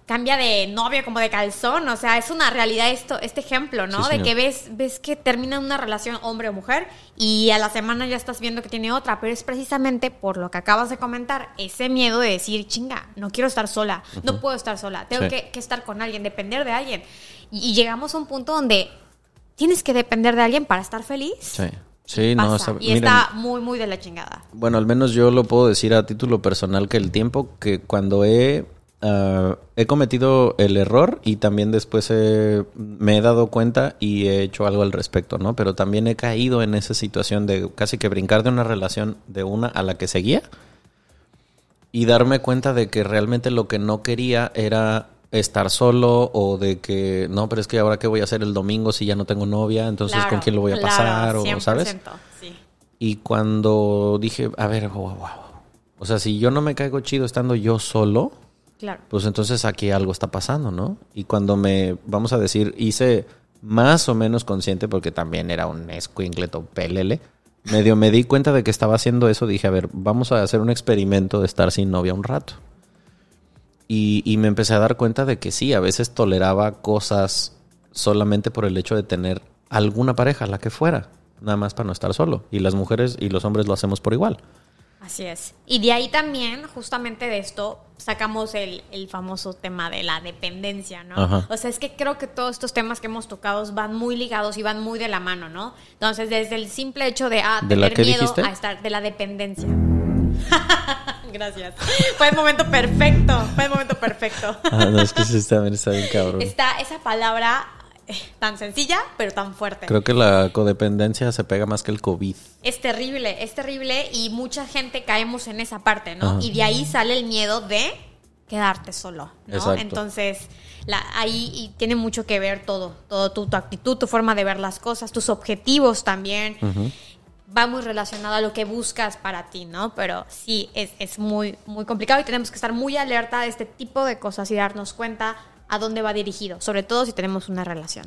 cambia de novio como de calzón, o sea, es una realidad esto, este ejemplo, ¿no? de que ves, ves que termina una relación hombre o mujer y a la semana ya estás viendo que tiene otra, pero es precisamente por lo que acabas de comentar, ese miedo de decir, chinga, no quiero estar sola, no puedo estar sola, tengo que, estar con alguien, depender de alguien. Y, llegamos a un punto donde tienes que depender de alguien para estar feliz. Sí. Sí, no, y está muy, muy de la chingada. Bueno, al menos yo lo puedo decir a título personal que el tiempo que cuando he Ah, he cometido el error y también después me he dado cuenta y he hecho algo al respecto, ¿no? Pero también he caído en esa situación de casi que brincar de una relación de una a la que seguía y darme cuenta de que realmente lo que no quería era estar solo o de que no, pero es que ahora qué voy a hacer el domingo si ya no tengo novia, entonces con quién lo voy a pasar o sabes. Y cuando dije, a ver, wow, wow. O sea, si yo no me caigo chido estando yo solo, pues entonces aquí algo está pasando, ¿no? Y cuando me, vamos a decir, hice más o menos consciente, porque también era un escuincleto pelele, medio me di cuenta de que estaba haciendo eso, dije, a ver, vamos a hacer un experimento de estar sin novia un rato. Y, y me empecé a dar cuenta de que sí, a veces toleraba cosas solamente por el hecho de tener alguna pareja, la que fuera, nada más para no estar solo. Y las mujeres y los hombres lo hacemos por igual. Así es. Y de ahí también, justamente de esto, sacamos el, famoso tema de la dependencia, ¿no? O sea, es que creo que todos estos temas que hemos tocado van muy ligados y van muy de la mano, ¿no? Entonces, desde el simple hecho de, ah, tener miedo a estar, de la dependencia. Gracias. Fue el momento perfecto. Fue el momento perfecto. ah, no, es que sí, también está bien cabrón. Está esa palabra tan sencilla, pero tan fuerte. Creo que la codependencia se pega más que el COVID. Es terrible, es terrible y mucha gente caemos en esa parte, ¿no? Y de ahí sale el miedo de quedarte solo, ¿no? Entonces, ahí tiene mucho que ver todo, todo tu, actitud, tu forma de ver las cosas, tus objetivos también. Va muy relacionado a lo que buscas para ti, ¿no? Pero sí, es, es muy, muy complicado y tenemos que estar muy alerta de este tipo de cosas y darnos cuenta a dónde va dirigido, sobre todo si tenemos una relación.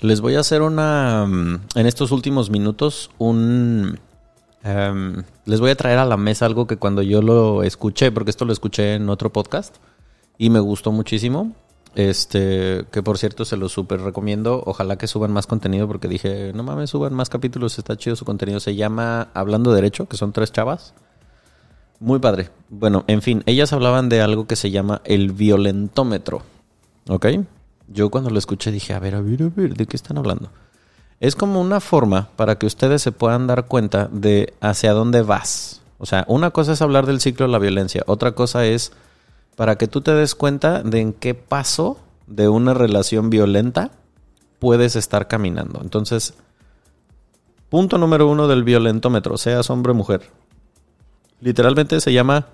Les voy a hacer una, mm, en estos últimos minutos, un... Em, les voy a traer a la mesa algo que cuando yo lo escuché, porque esto lo escuché en otro podcast y me gustó muchísimo. Este, que por cierto se lo súper recomiendo. Ojalá que suban más contenido porque dije, no mames, suban más capítulos, está chido su contenido. Se llama Hablando Derecho, que son tres chavas. Muy padre. Bueno, en fin, ellas hablaban de algo que se llama el violentómetro. ¿Ok? Yo cuando lo escuché dije, a ver, a ver, a ver, ¿de qué están hablando? Es como una forma para que ustedes se puedan dar cuenta de hacia dónde vas. O sea, una cosa es hablar del ciclo de la violencia, otra cosa es para que tú te des cuenta de en qué paso de una relación violenta puedes estar caminando. Entonces, punto número uno del violentómetro, seas hombre o mujer. Literalmente se llama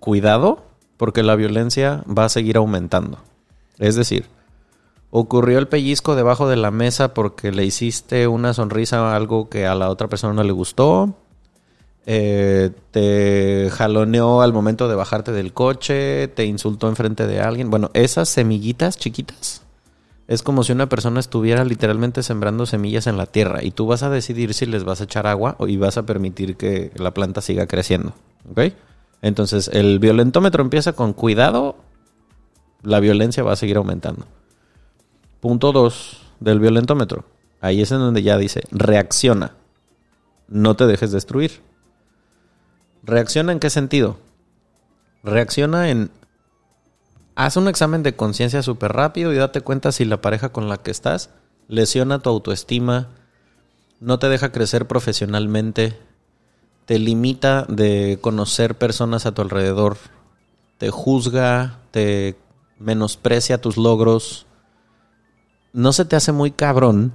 cuidado porque la violencia va a seguir aumentando. Es decir, ocurrió el pellizco debajo de la mesa porque le hiciste una sonrisa a algo que a la otra persona no le gustó. Eh, te jaloneó al momento de bajarte del coche, te insultó enfrente de alguien. Bueno, esas semillitas chiquitas es como si una persona estuviera literalmente sembrando semillas en la tierra y tú vas a decidir si les vas a echar agua y vas a permitir que la planta siga creciendo. ¿Ok? Entonces, el violentómetro empieza con cuidado la violencia va a seguir aumentando. Punto 2 del violentómetro. Ahí es en donde ya dice, reacciona. No te dejes destruir. ¿Reacciona en qué sentido? Reacciona en... Haz un examen de conciencia súper rápido y date cuenta si la pareja con la que estás lesiona tu autoestima, no te deja crecer profesionalmente, te limita de conocer personas a tu alrededor, te juzga, te menosprecia tus logros. ¿No se te hace muy cabrón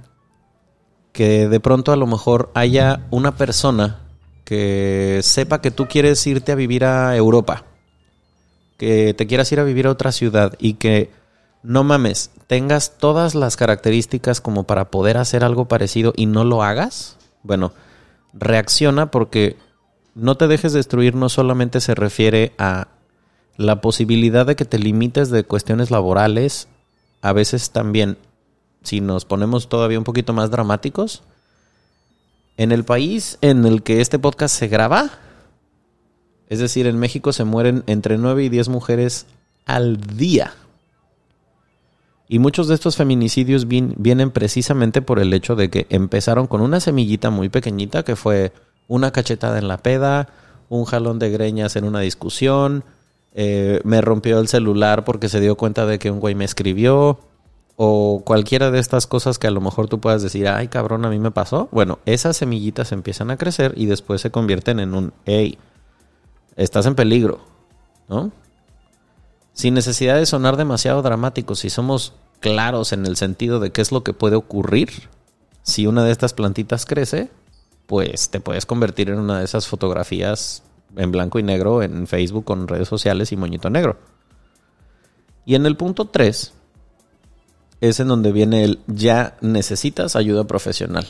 que de pronto a lo mejor haya una persona que sepa que tú quieres irte a vivir a Europa, que te quieras ir a vivir a otra ciudad y que no mames, tengas todas las características como para poder hacer algo parecido y no lo hagas? Bueno, reacciona porque no te dejes destruir no solamente se refiere a la posibilidad de que te limites de cuestiones laborales, a veces también, si nos ponemos todavía un poquito más dramáticos, en el país en el que este podcast se graba, es decir, en México se mueren entre 9 y 10 mujeres al día. Y muchos de estos feminicidios vienen precisamente por el hecho de que empezaron con una semillita muy pequeñita que fue una cachetada en la peda, un jalón de greñas en una discusión, eh, me rompió el celular porque se dio cuenta de que un güey me escribió, o cualquiera de estas cosas que a lo mejor tú puedas decir, ay cabrón, a mí me pasó. Bueno, esas semillitas empiezan a crecer y después se convierten en un, hey, estás en peligro, ¿no? Sin necesidad de sonar demasiado dramáticos, si somos claros en el sentido de qué es lo que puede ocurrir, si una de estas plantitas crece, pues te puedes convertir en una de esas fotografías en blanco y negro en Facebook con redes sociales y moñito negro. Y en el punto 3 es en donde viene el ya necesitas ayuda profesional.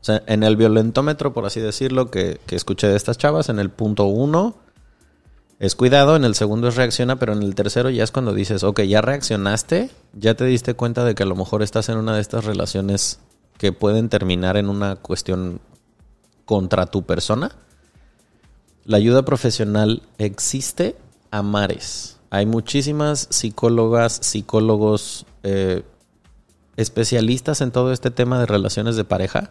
O sea, en el violentómetro, por así decirlo, que, que escuché de estas chavas, en el punto 1 es cuidado, en el segundo es reacciona, pero en el tercero ya es cuando dices, ok, ya reaccionaste, ya te diste cuenta de que a lo mejor estás en una de estas relaciones que pueden terminar en una cuestión contra tu persona. La ayuda profesional existe a mares. Hay muchísimas psicólogas, psicólogos, eh, especialistas en todo este tema de relaciones de pareja.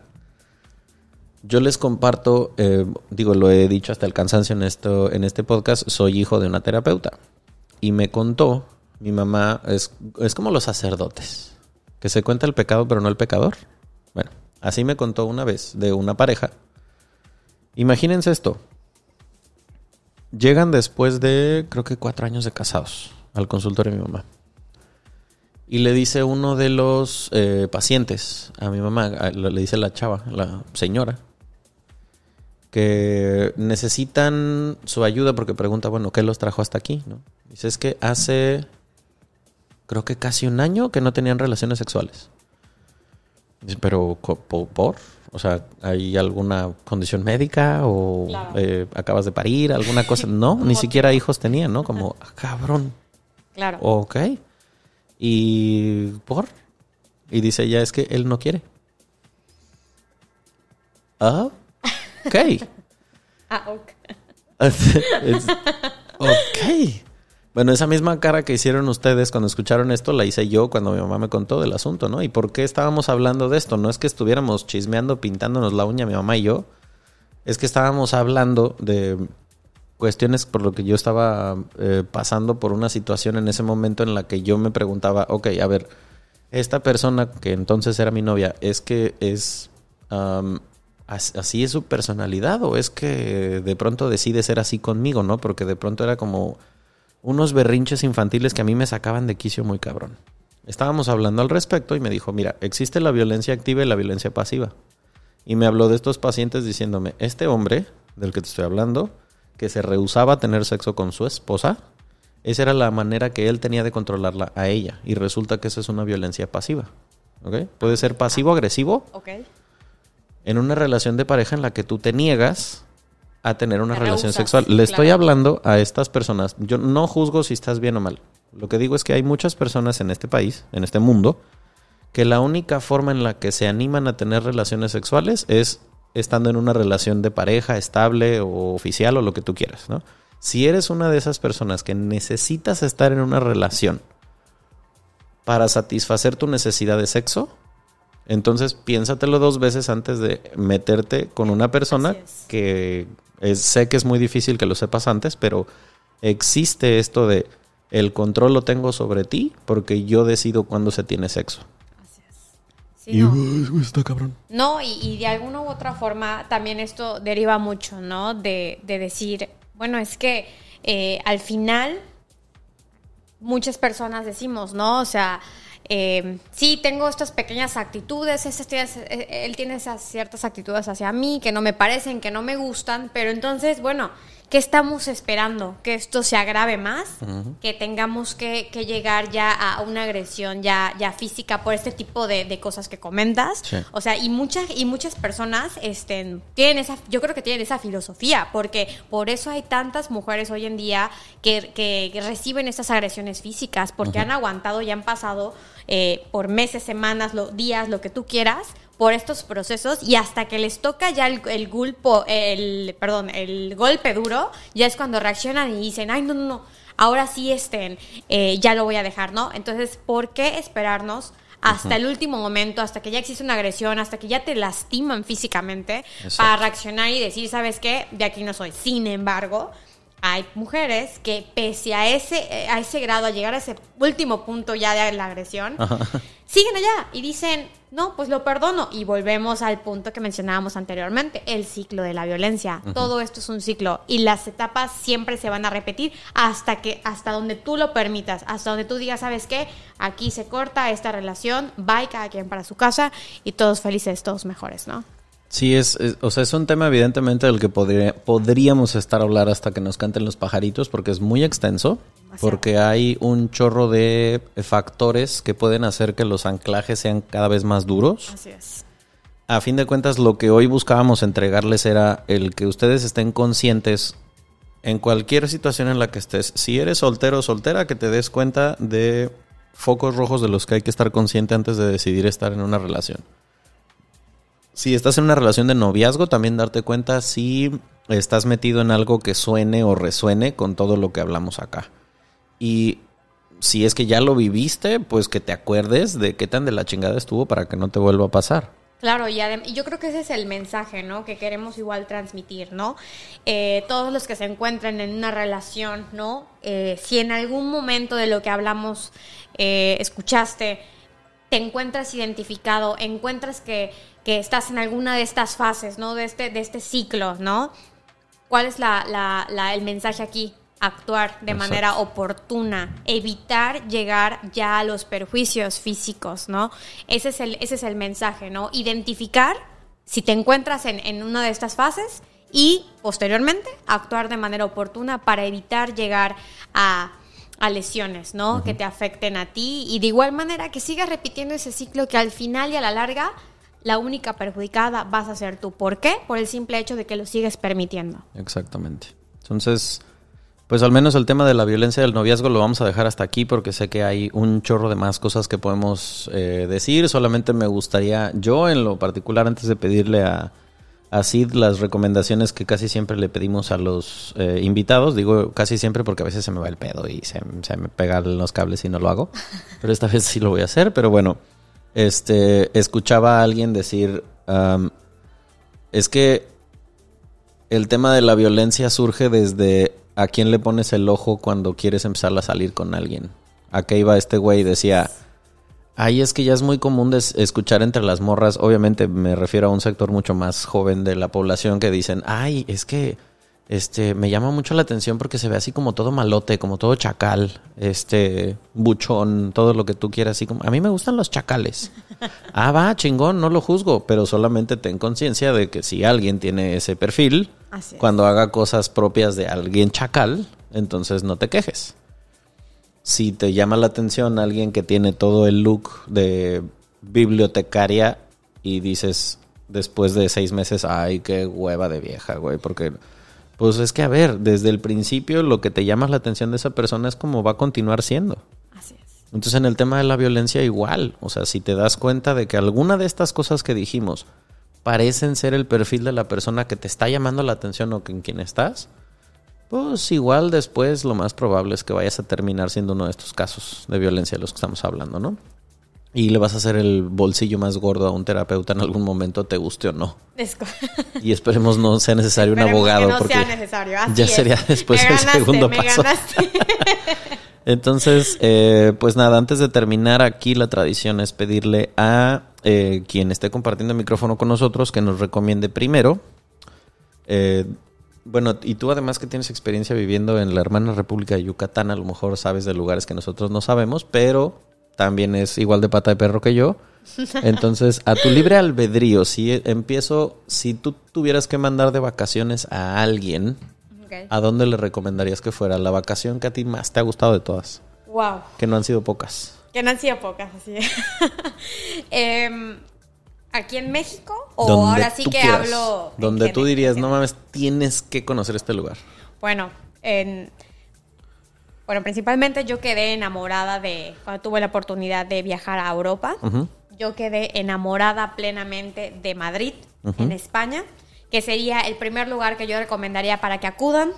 Yo les comparto, eh, digo, lo he dicho hasta el cansancio en, esto, en este podcast, soy hijo de una terapeuta. Y me contó, mi mamá es, es como los sacerdotes, que se cuenta el pecado pero no el pecador. Bueno, así me contó una vez de una pareja. Imagínense esto. Llegan después de, creo que cuatro años de casados, al consultorio de mi mamá. Y le dice uno de los eh, pacientes a mi mamá, le dice la chava, la señora, que necesitan su ayuda porque pregunta, bueno, ¿qué los trajo hasta aquí? ¿no? Dice, es que hace, creo que casi un año que no tenían relaciones sexuales. Dice, pero ¿por? O sea, ¿hay alguna condición médica o eh, acabas de parir, alguna cosa? No, ni siquiera hijos tenían, ¿no? Como, ah, cabrón. Claro. Ok. ¿Y por? Y dice ella, es que él no quiere. Ah, ok. ah, ok. ok. Bueno, esa misma cara que hicieron ustedes cuando escucharon esto la hice yo cuando mi mamá me contó del asunto, ¿no? ¿Y por qué estábamos hablando de esto? No es que estuviéramos chismeando, pintándonos la uña mi mamá y yo. Es que estábamos hablando de cuestiones por lo que yo estaba eh, pasando por una situación en ese momento en la que yo me preguntaba, ok, a ver, esta persona que entonces era mi novia, ¿es que es así es su personalidad o es que de pronto decide ser así conmigo, ¿no? Porque de pronto era como unos berrinches infantiles que a mí me sacaban de quicio muy cabrón. Estábamos hablando al respecto y me dijo, mira, existe la violencia activa y la violencia pasiva. Y me habló de estos pacientes diciéndome, este hombre del que te estoy hablando, que se rehusaba a tener sexo con su esposa, esa era la manera que él tenía de controlarla a ella. Y resulta que eso es una violencia pasiva. ¿Ok? Puede ser pasivo-agresivo. Ok. En una relación de pareja en la que tú te niegas a tener una relación sexual. Le estoy hablando a estas personas. Yo no juzgo si estás bien o mal. Lo que digo es que hay muchas personas en este país, en este mundo, que la única forma en la que se animan a tener relaciones sexuales es estando en una relación de pareja estable o oficial o lo que tú quieras, ¿no? Si eres una de esas personas que necesitas estar en una relación para satisfacer tu necesidad de sexo, entonces piénsatelo dos veces antes de meterte con una persona que sé que es muy difícil que lo sepas antes, pero existe esto de el control lo tengo sobre ti porque yo decido cuándo se tiene sexo. Así es. y no. está cabrón. No, y, de alguna u otra forma también esto deriva mucho, ¿no? De, decir, bueno, es que eh, al final muchas personas decimos, ¿no? O sea, eh, sí, tengo estas pequeñas actitudes, eh, él tiene esas ciertas actitudes hacia mí que no me parecen, que no me gustan, pero entonces, bueno, ¿qué estamos esperando? ¿Que esto se agrave más? ¿Que tengamos que, llegar ya a una agresión ya, ya física por este tipo de, cosas que comentas? O sea, y muchas, y muchas personas este, tienen esa, yo creo que tienen esa filosofía, porque por eso hay tantas mujeres hoy en día que, reciben estas agresiones físicas, porque han aguantado y han pasado eh, por meses, semanas, días, lo que tú quieras, por estos procesos y hasta que les toca ya el, el, gulpo, el, perdón, el golpe duro, ya es cuando reaccionan y dicen, ay, no, no, no, ahora sí estén, eh, ya lo voy a dejar, ¿no? Entonces, ¿por qué esperarnos? hasta el último momento, hasta que ya existe una agresión, hasta que ya te lastiman físicamente, para reaccionar y decir, ¿sabes qué? De aquí no soy. Sin embargo, hay mujeres que pese a ese, a ese grado, a llegar a ese último punto ya de la agresión, siguen allá y dicen, no, pues lo perdono. Y volvemos al punto que mencionábamos anteriormente, el ciclo de la violencia. Todo esto es un ciclo y las etapas siempre se van a repetir hasta que, hasta donde tú lo permitas, hasta donde tú digas, ¿sabes qué? Aquí se corta esta relación, bye cada quien para su casa y todos felices, todos mejores, ¿no? Sí, es, o sea, es un tema evidentemente del que podríamos estar a hablar hasta que nos canten los pajaritos porque es muy extenso, porque hay un chorro de factores que pueden hacer que los anclajes sean cada vez más duros. Así es. A fin de cuentas, lo que hoy buscábamos entregarles era el que ustedes estén conscientes en cualquier situación en la que estés. Si eres soltero o soltera, que te des cuenta de focos rojos de los que hay que estar consciente antes de decidir estar en una relación si estás en una relación de noviazgo, también darte cuenta si estás metido en algo que suene o resuene con todo lo que hablamos acá. Y si es que ya lo viviste, pues que te acuerdes de qué tan de la chingada estuvo para que no te vuelva a pasar. Claro, y, yo creo que ese es el mensaje, ¿no? Que queremos igual transmitir, ¿no? Eh, todos los que se encuentran en una relación, ¿no? Eh, si en algún momento de lo que hablamos eh, escuchaste, te encuentras identificado, encuentras que que estás en alguna de estas fases, ¿no? De este, de este ciclo, ¿no? ¿Cuál es la, el mensaje aquí? Actuar de manera oportuna, evitar llegar ya a los perjuicios físicos, ¿no? Ese es el, ese es el mensaje, ¿no? Identificar si te encuentras en, en una de estas fases y posteriormente actuar de manera oportuna para evitar llegar a a lesiones, ¿no? Que te afecten a ti y de igual manera que sigas repitiendo ese ciclo que al final y a la larga la única perjudicada vas a ser tú. ¿Por qué? Por el simple hecho de que lo sigues permitiendo. Exactamente. Entonces, pues al menos el tema de la violencia del noviazgo lo vamos a dejar hasta aquí porque sé que hay un chorro de más cosas que podemos eh, decir. Solamente me gustaría, yo en lo particular, antes de pedirle a, a Sid las recomendaciones que casi siempre le pedimos a los eh, invitados, digo casi siempre porque a veces se me va el pedo y se, se me pegan los cables y no lo hago, pero esta vez sí lo voy a hacer, pero bueno este, escuchaba a alguien decir, es que el tema de la violencia surge desde a quién le pones el ojo cuando quieres empezar a salir con alguien. ¿A qué iba este güey? Decía, ay, es que ya es muy común escuchar entre las morras, obviamente me refiero a un sector mucho más joven de la población que dicen, ay, es que este, me llama mucho la atención porque se ve así como todo malote, como todo chacal, este, buchón, todo lo que tú quieras, así como, a mí me gustan los chacales. Ah, va, chingón, no lo juzgo, pero solamente ten conciencia de que si alguien tiene ese perfil, cuando haga cosas propias de alguien chacal, entonces no te quejes. Si te llama la atención alguien que tiene todo el look de bibliotecaria y dices después de seis meses, ay, qué hueva de vieja, güey, porque pues es que, a ver, desde el principio lo que te llama la atención de esa persona es cómo va a continuar siendo. Así es. Entonces, en el tema de la violencia, igual. O sea, si te das cuenta de que alguna de estas cosas que dijimos parecen ser el perfil de la persona que te está llamando la atención o en quien estás, pues igual después lo más probable es que vayas a terminar siendo uno de estos casos de violencia de los que estamos hablando, ¿no? Y le vas a hacer el bolsillo más gordo a un terapeuta en algún momento, te guste o no. Y esperemos no sea necesario un abogado que no porque sea necesario. Así ya es. sería después Me el segundo me paso. ganaste. Entonces, eh, pues nada, antes de terminar aquí la tradición es pedirle a eh, quien esté compartiendo el micrófono con nosotros que nos recomiende primero. eh, bueno, y tú además que tienes experiencia viviendo en la hermana República de Yucatán, a lo mejor sabes de lugares que nosotros no sabemos, pero también es igual de pata de perro que yo. Entonces, a tu libre albedrío, si empiezo, si tú tuvieras que mandar de vacaciones a alguien. ¿a dónde le recomendarías que fuera la vacación que a ti más te ha gustado de todas? Wow. Que no han sido pocas. Que no han sido pocas, así. Em, ¿Aquí en México? ¿O Donde ahora sí que quieras. hablo? Donde tú dirías, no mames, tienes que conocer este lugar. Bueno, en, bueno, principalmente yo quedé enamorada de, cuando tuve la oportunidad de viajar a Europa, Ujú. yo quedé enamorada plenamente de Madrid, en España, que sería el primer lugar que yo recomendaría para que acudan.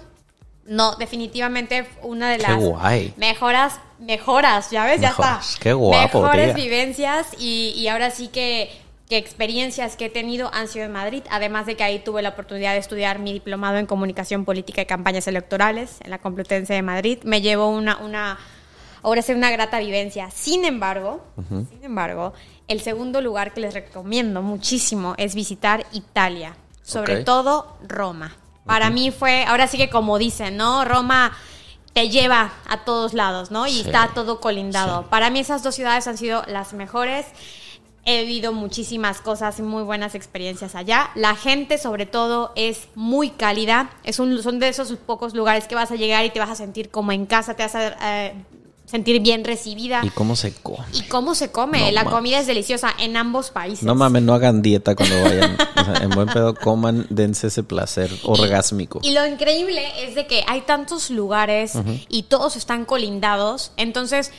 No, definitivamente una de las guay. mejoras, mejoras, ya ves, Mejoras. ya está. Qué guapo, Mejores tía. vivencias y, y ahora sí que, que experiencias que he tenido han sido en Madrid, además de que ahí tuve la oportunidad de estudiar mi diplomado en comunicación política y campañas electorales en la Complutense de Madrid. Me llevó una, una ahora sí una grata vivencia. Sin embargo, sin embargo, el segundo lugar que les recomiendo muchísimo es visitar Italia, sobre todo Roma. Para mí fue, ahora sí que como dicen, ¿no? Roma te lleva a todos lados, ¿no? Y Sí. está todo colindado. Sí. Para mí esas dos ciudades han sido las mejores. He vivido muchísimas cosas y muy buenas experiencias allá. La gente, sobre todo, es muy cálida. Es un, son de esos pocos lugares que vas a llegar y te vas a sentir como en casa, te vas a eh, sentir bien recibida. ¿Y cómo se come? ¿Y cómo se come? No la mames. comida es deliciosa en ambos países. No mames, no hagan dieta cuando vayan. O sea, en buen pedo coman, dense ese placer orgásmico. Y lo increíble es de que hay tantos lugares y todos están colindados, entonces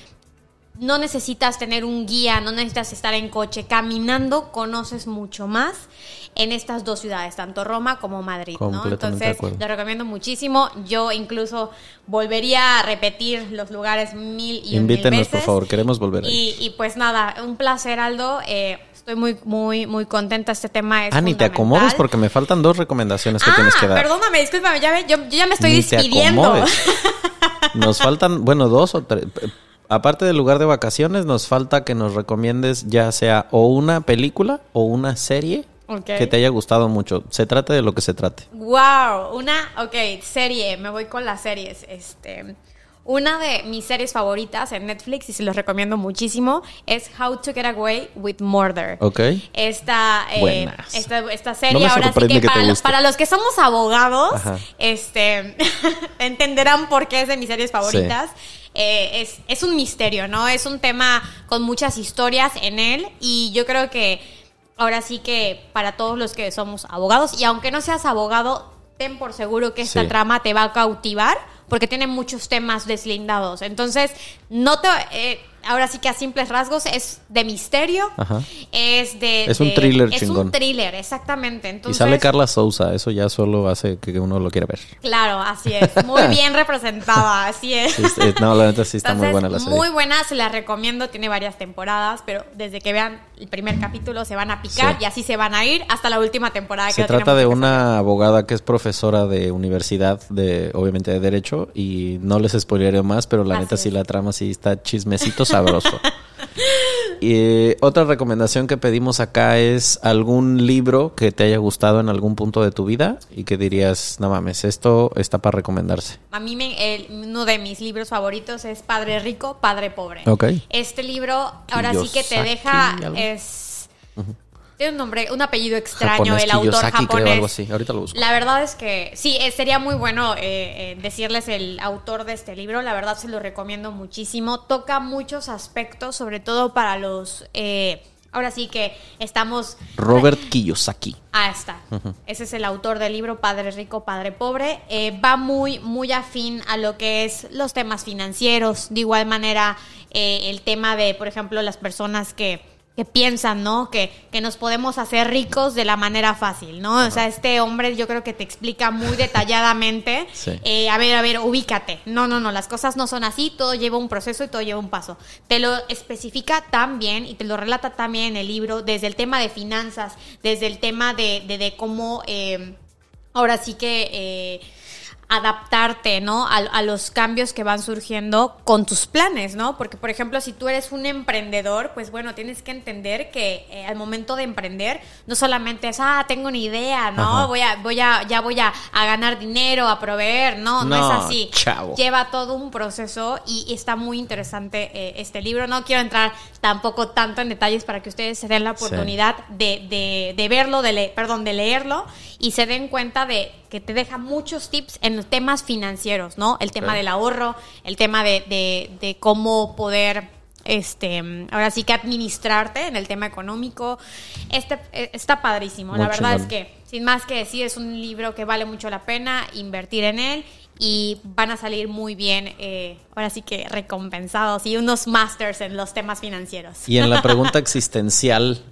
no necesitas tener un guía, no necesitas estar en coche, caminando conoces mucho más en estas dos ciudades, tanto Roma como Madrid, ¿no? Entonces, lo recomiendo muchísimo. Yo incluso volvería a repetir los lugares mil y un mil Invítenos, veces. por favor, queremos volver ahí. Y, y pues nada, un placer, Aldo. Eh, estoy muy, muy, muy contenta. Este tema es Ah, ni te acomodes porque me faltan dos recomendaciones que ah, tienes que dar. perdóname, discúlpame, ya, ve- yo, yo ya me estoy Ni te despidiendo. acomodes. Nos faltan, bueno, dos o tres. Aparte del lugar de vacaciones, nos falta que nos recomiendes ya sea o una película o una serie que te haya gustado mucho. Se trate de lo que se trate. Wow, una, ok, serie, me voy con las series. Este, una de mis series favoritas en Netflix y se los recomiendo muchísimo es How to Get Away with Murder. ¿Ok? Esta, eh, esta, serie ahora sí que, para, los que somos abogados, Ajá. este entenderán por qué es de mis series favoritas. Eh, es, es un misterio, ¿no? Es un tema con muchas historias en él y yo creo que ahora sí que para todos los que somos abogados, y aunque no seas abogado, ten por seguro que esta Sí. trama te va a cautivar porque tiene muchos temas deslindados. Entonces, no te... eh, ahora sí que a simples rasgos es de misterio, Ajá. es de... Es un de- thriller Es chingón. un thriller, exactamente. Entonces, y sale Carla Souza, eso ya solo hace que uno lo quiera ver. Claro, así es. Muy bien representada, así es. Sí, sí, no, la neta sí está muy buena la serie. Muy buena, se la recomiendo, tiene varias temporadas, pero desde que vean el primer capítulo se van a picar Sí. y así se van a ir hasta la última temporada. que Se trata de una abogada que es profesora de universidad, de obviamente de derecho, y no les spoileré más, pero la Así neta sí es. la trama sí está chismecito sabroso. y eh, otra recomendación que pedimos acá es algún libro que te haya gustado en algún punto de tu vida y que dirías, no mames, esto está para recomendarse. A mí me- el- uno de mis libros favoritos es Padre Rico, Padre Pobre. Este libro ahora sí que te deja algo. es tiene un nombre, un apellido extraño Japonés, el autor Kiyosaki, creo, japonés. algo así. Ahorita lo busco. La verdad es que sí, eh, sería muy bueno eh, eh, decirles el autor de este libro. La verdad se lo recomiendo muchísimo. Toca muchos aspectos, sobre todo para los. eh, ahora sí que estamos. Robert Kiyosaki. Ah, está. Ese es el autor del libro Padre Rico, Padre Pobre. Eh, va muy, muy afín a lo que es los temas financieros. De igual manera, eh, el tema de, por ejemplo, las personas que que piensan, ¿no? Que, que nos podemos hacer ricos de la manera fácil, ¿no? O sea, este hombre yo creo que te explica muy detalladamente, Sí. eh, a ver, a ver, ubícate. No, no, no, las cosas no son así, todo lleva un proceso y todo lleva un paso. Te lo especifica tan bien y te lo relata tan bien en el libro, desde el tema de finanzas, desde el tema de, de, de cómo, eh, ahora sí que... eh, adaptarte, ¿no? A, a los cambios que van surgiendo con tus planes, ¿no? Porque, por ejemplo, si tú eres un emprendedor, pues bueno, tienes que entender que eh, al momento de emprender, no solamente es, ah, tengo una idea, ¿no? Ajá. Voy a, voy a, ya voy a, a ganar dinero, a proveer, no, no, No, es así. chavo. Lleva todo un proceso y, y está muy interesante eh, este libro. No quiero entrar tampoco tanto en detalles para que ustedes se den la Sí. oportunidad de, de- de verlo, de le- perdón, de leerlo y se den cuenta de que te deja muchos tips en los temas financieros, ¿no? El tema del ahorro, el tema de, de- de cómo poder, este, ahora sí que administrarte en el tema económico. Este eh, está padrísimo. La verdad es que, sin más que decir, es un libro que vale mucho la pena invertir en él. Y van a salir muy bien, eh, ahora sí que recompensados y unos masters en los temas financieros. Y en la pregunta existencial,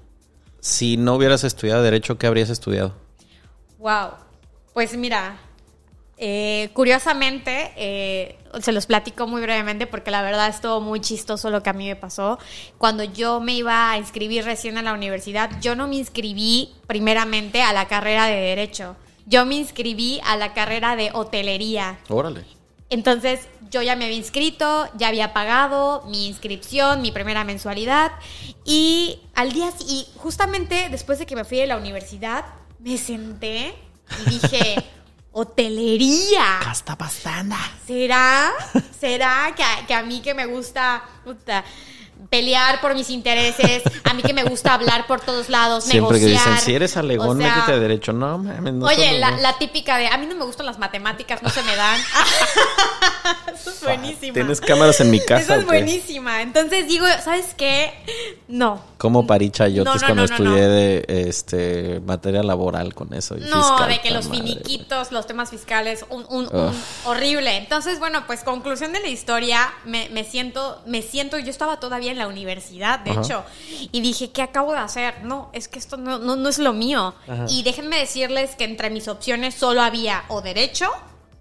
si no hubieras estudiado Derecho, ¿qué habrías estudiado? Wow. Pues mira, eh, curiosamente, eh, se los platico muy brevemente porque la verdad estuvo muy chistoso lo que a mí me pasó. Cuando yo me iba a inscribir recién a la universidad, yo no me inscribí primeramente a la carrera de Derecho. Yo me inscribí a la carrera de hotelería. Órale. Entonces yo ya me había inscrito, ya había pagado mi inscripción, mi primera mensualidad y al día y justamente después de que me fui de la universidad me senté y dije hotelería. Hasta bastante. ¿Será? ¿Será que a, que a mí que me gusta puta, pelear por mis intereses, a mí que me gusta hablar por todos lados, Siempre que negociar? dicen, si eres alegón, O sea, métete a Derecho. No, mames, no Oye, la, típica de, a mí no me gustan las matemáticas, no se me dan. Eso es buenísima. Tienes cámaras en mi casa. Eso es buenísima. Entonces digo, ¿sabes qué? No. Como parí chayotes No, no, cuando no, estudié de este materia laboral con eso. y No, fiscal, de que los madre. finiquitos, los temas fiscales, un, un- un horrible. Entonces, bueno, pues conclusión de la historia, me, me siento, me siento, yo estaba todavía en la universidad, de Ajá. hecho, y dije, ¿qué acabo de hacer? No, es que esto no, no, no es lo mío. Ajá. Y déjenme decirles que entre mis opciones solo había o derecho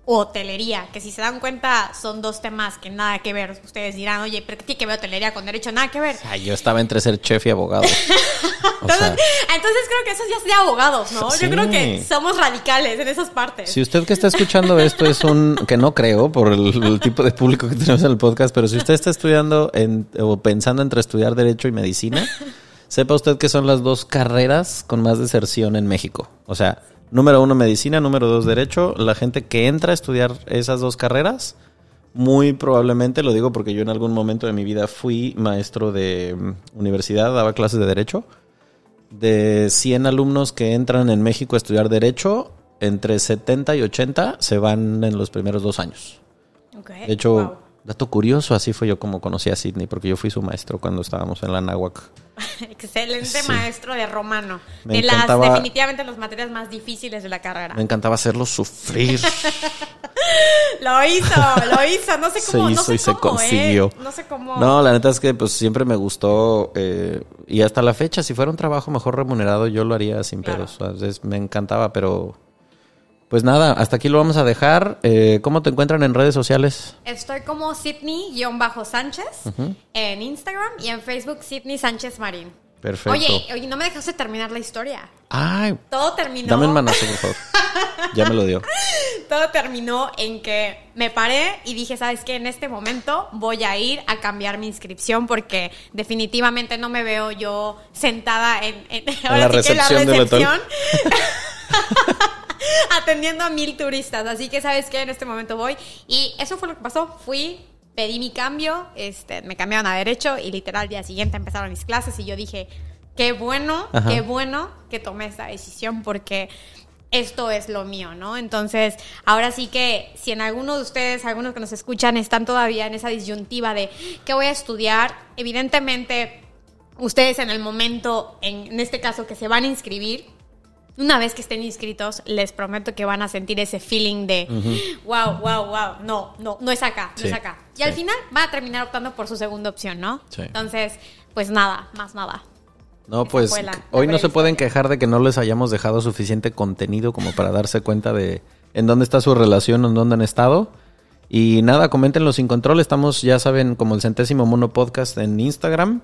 o hotelería, que si se dan cuenta son dos temas que nada que ver. Ustedes dirán, oye, pero ¿qué tiene que ver hotelería con derecho? Nada que ver. Ay, yo estaba entre ser chef y abogado. O Entonces, sea, entonces creo que eso ya es de abogados, ¿no? Sí. Yo creo que somos radicales en esas partes. si usted que está escuchando esto es un, que no creo por el, el tipo de público que tenemos en el podcast, pero si usted está estudiando en, o pensando entre estudiar Derecho y Medicina, sepa usted que son las dos carreras con más deserción en México. O sea, número uno Medicina, número dos Derecho. La gente que entra a estudiar esas dos carreras, muy probablemente, lo digo porque yo en algún momento de mi vida fui maestro de mm, universidad, daba clases de Derecho. De 100 alumnos que entran en México a estudiar Derecho, entre 70 y 80 se van en los primeros dos años. Ok, De hecho, wow. Dato curioso, así fue yo como conocí a Sidney, porque yo fui su maestro cuando estábamos en la náhuac. Excelente Sí. maestro de romano. Me de las encantaba- definitivamente las materias más difíciles de la carrera. Me encantaba hacerlo sufrir. Lo hizo, lo hizo. No sé Se cómo, no hizo sé y se cómo, consiguió. ¿eh? No sé cómo. No, la neta es que pues siempre me gustó eh, y hasta la fecha, si fuera un trabajo mejor remunerado, yo lo haría sin Claro. pedos. O sea, es- me encantaba, pero pues nada, hasta aquí lo vamos a dejar. Eh, ¿Cómo te encuentran en redes sociales? Estoy como Sidney-Sánchez en Instagram y en Facebook Sidney Sánchez Marín. Perfecto. Oye, oye, no me dejaste terminar la historia. Ay, Todo terminó. dame un manazo, por favor. Ya me lo dio. Todo terminó en que me paré y dije, ¿sabes qué? En este momento voy a ir a cambiar mi inscripción porque definitivamente no me veo yo sentada en, en- ahora la sí que en recepción hotel. atendiendo a mil turistas. Así que, ¿sabes qué? En este momento voy. Y eso fue lo que pasó. Fui, pedí mi cambio, este, me cambiaron a derecho y literal al día siguiente empezaron mis clases y yo dije, qué bueno, Ajá. qué bueno que tomé esta decisión porque esto es lo mío, ¿no? Entonces, ahora sí que si en alguno de ustedes, algunos que nos escuchan, están todavía en esa disyuntiva de qué voy a estudiar, evidentemente ustedes en el momento, en, en este caso, que se van a inscribir, una vez que estén inscritos, les prometo que van a sentir ese feeling de wow, wow, wow, no, no, no es acá, no Sí, es acá. Y sí. al final van a terminar optando por su segunda opción, ¿no? Sí. Entonces, pues nada, más nada. No, pues hoy no se pueden quejar de que no les hayamos dejado suficiente contenido como para darse cuenta de en dónde está su relación, en dónde han estado. Y nada, coméntenlo sin control. Estamos, ya saben, como el centésimo mono podcast en Instagram.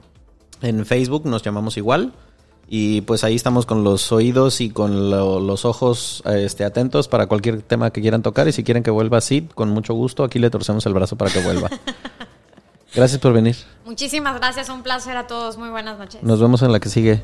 En Facebook nos llamamos igual. Y pues ahí estamos con los oídos y con los ojos este, atentos para cualquier tema que quieran tocar. Y si quieren que vuelva así, con mucho gusto, aquí le torcemos el brazo para que vuelva. Gracias por venir. Muchísimas gracias, un placer a todos. Muy buenas noches. Nos vemos en la que sigue.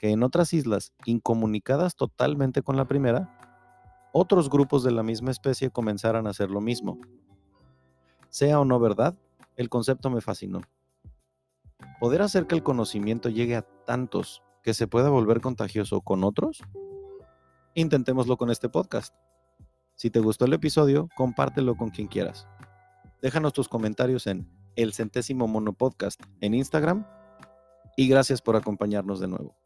que en otras islas, incomunicadas totalmente con la primera, otros grupos de la misma especie comenzaran a hacer lo mismo. Sea o no verdad, el concepto me fascinó. ¿Poder hacer que el conocimiento llegue a tantos que se pueda volver contagioso con otros? Intentémoslo con este podcast. Si te gustó el episodio, compártelo con quien quieras. Déjanos tus comentarios en el centésimo mono podcast en Instagram y gracias por acompañarnos de nuevo.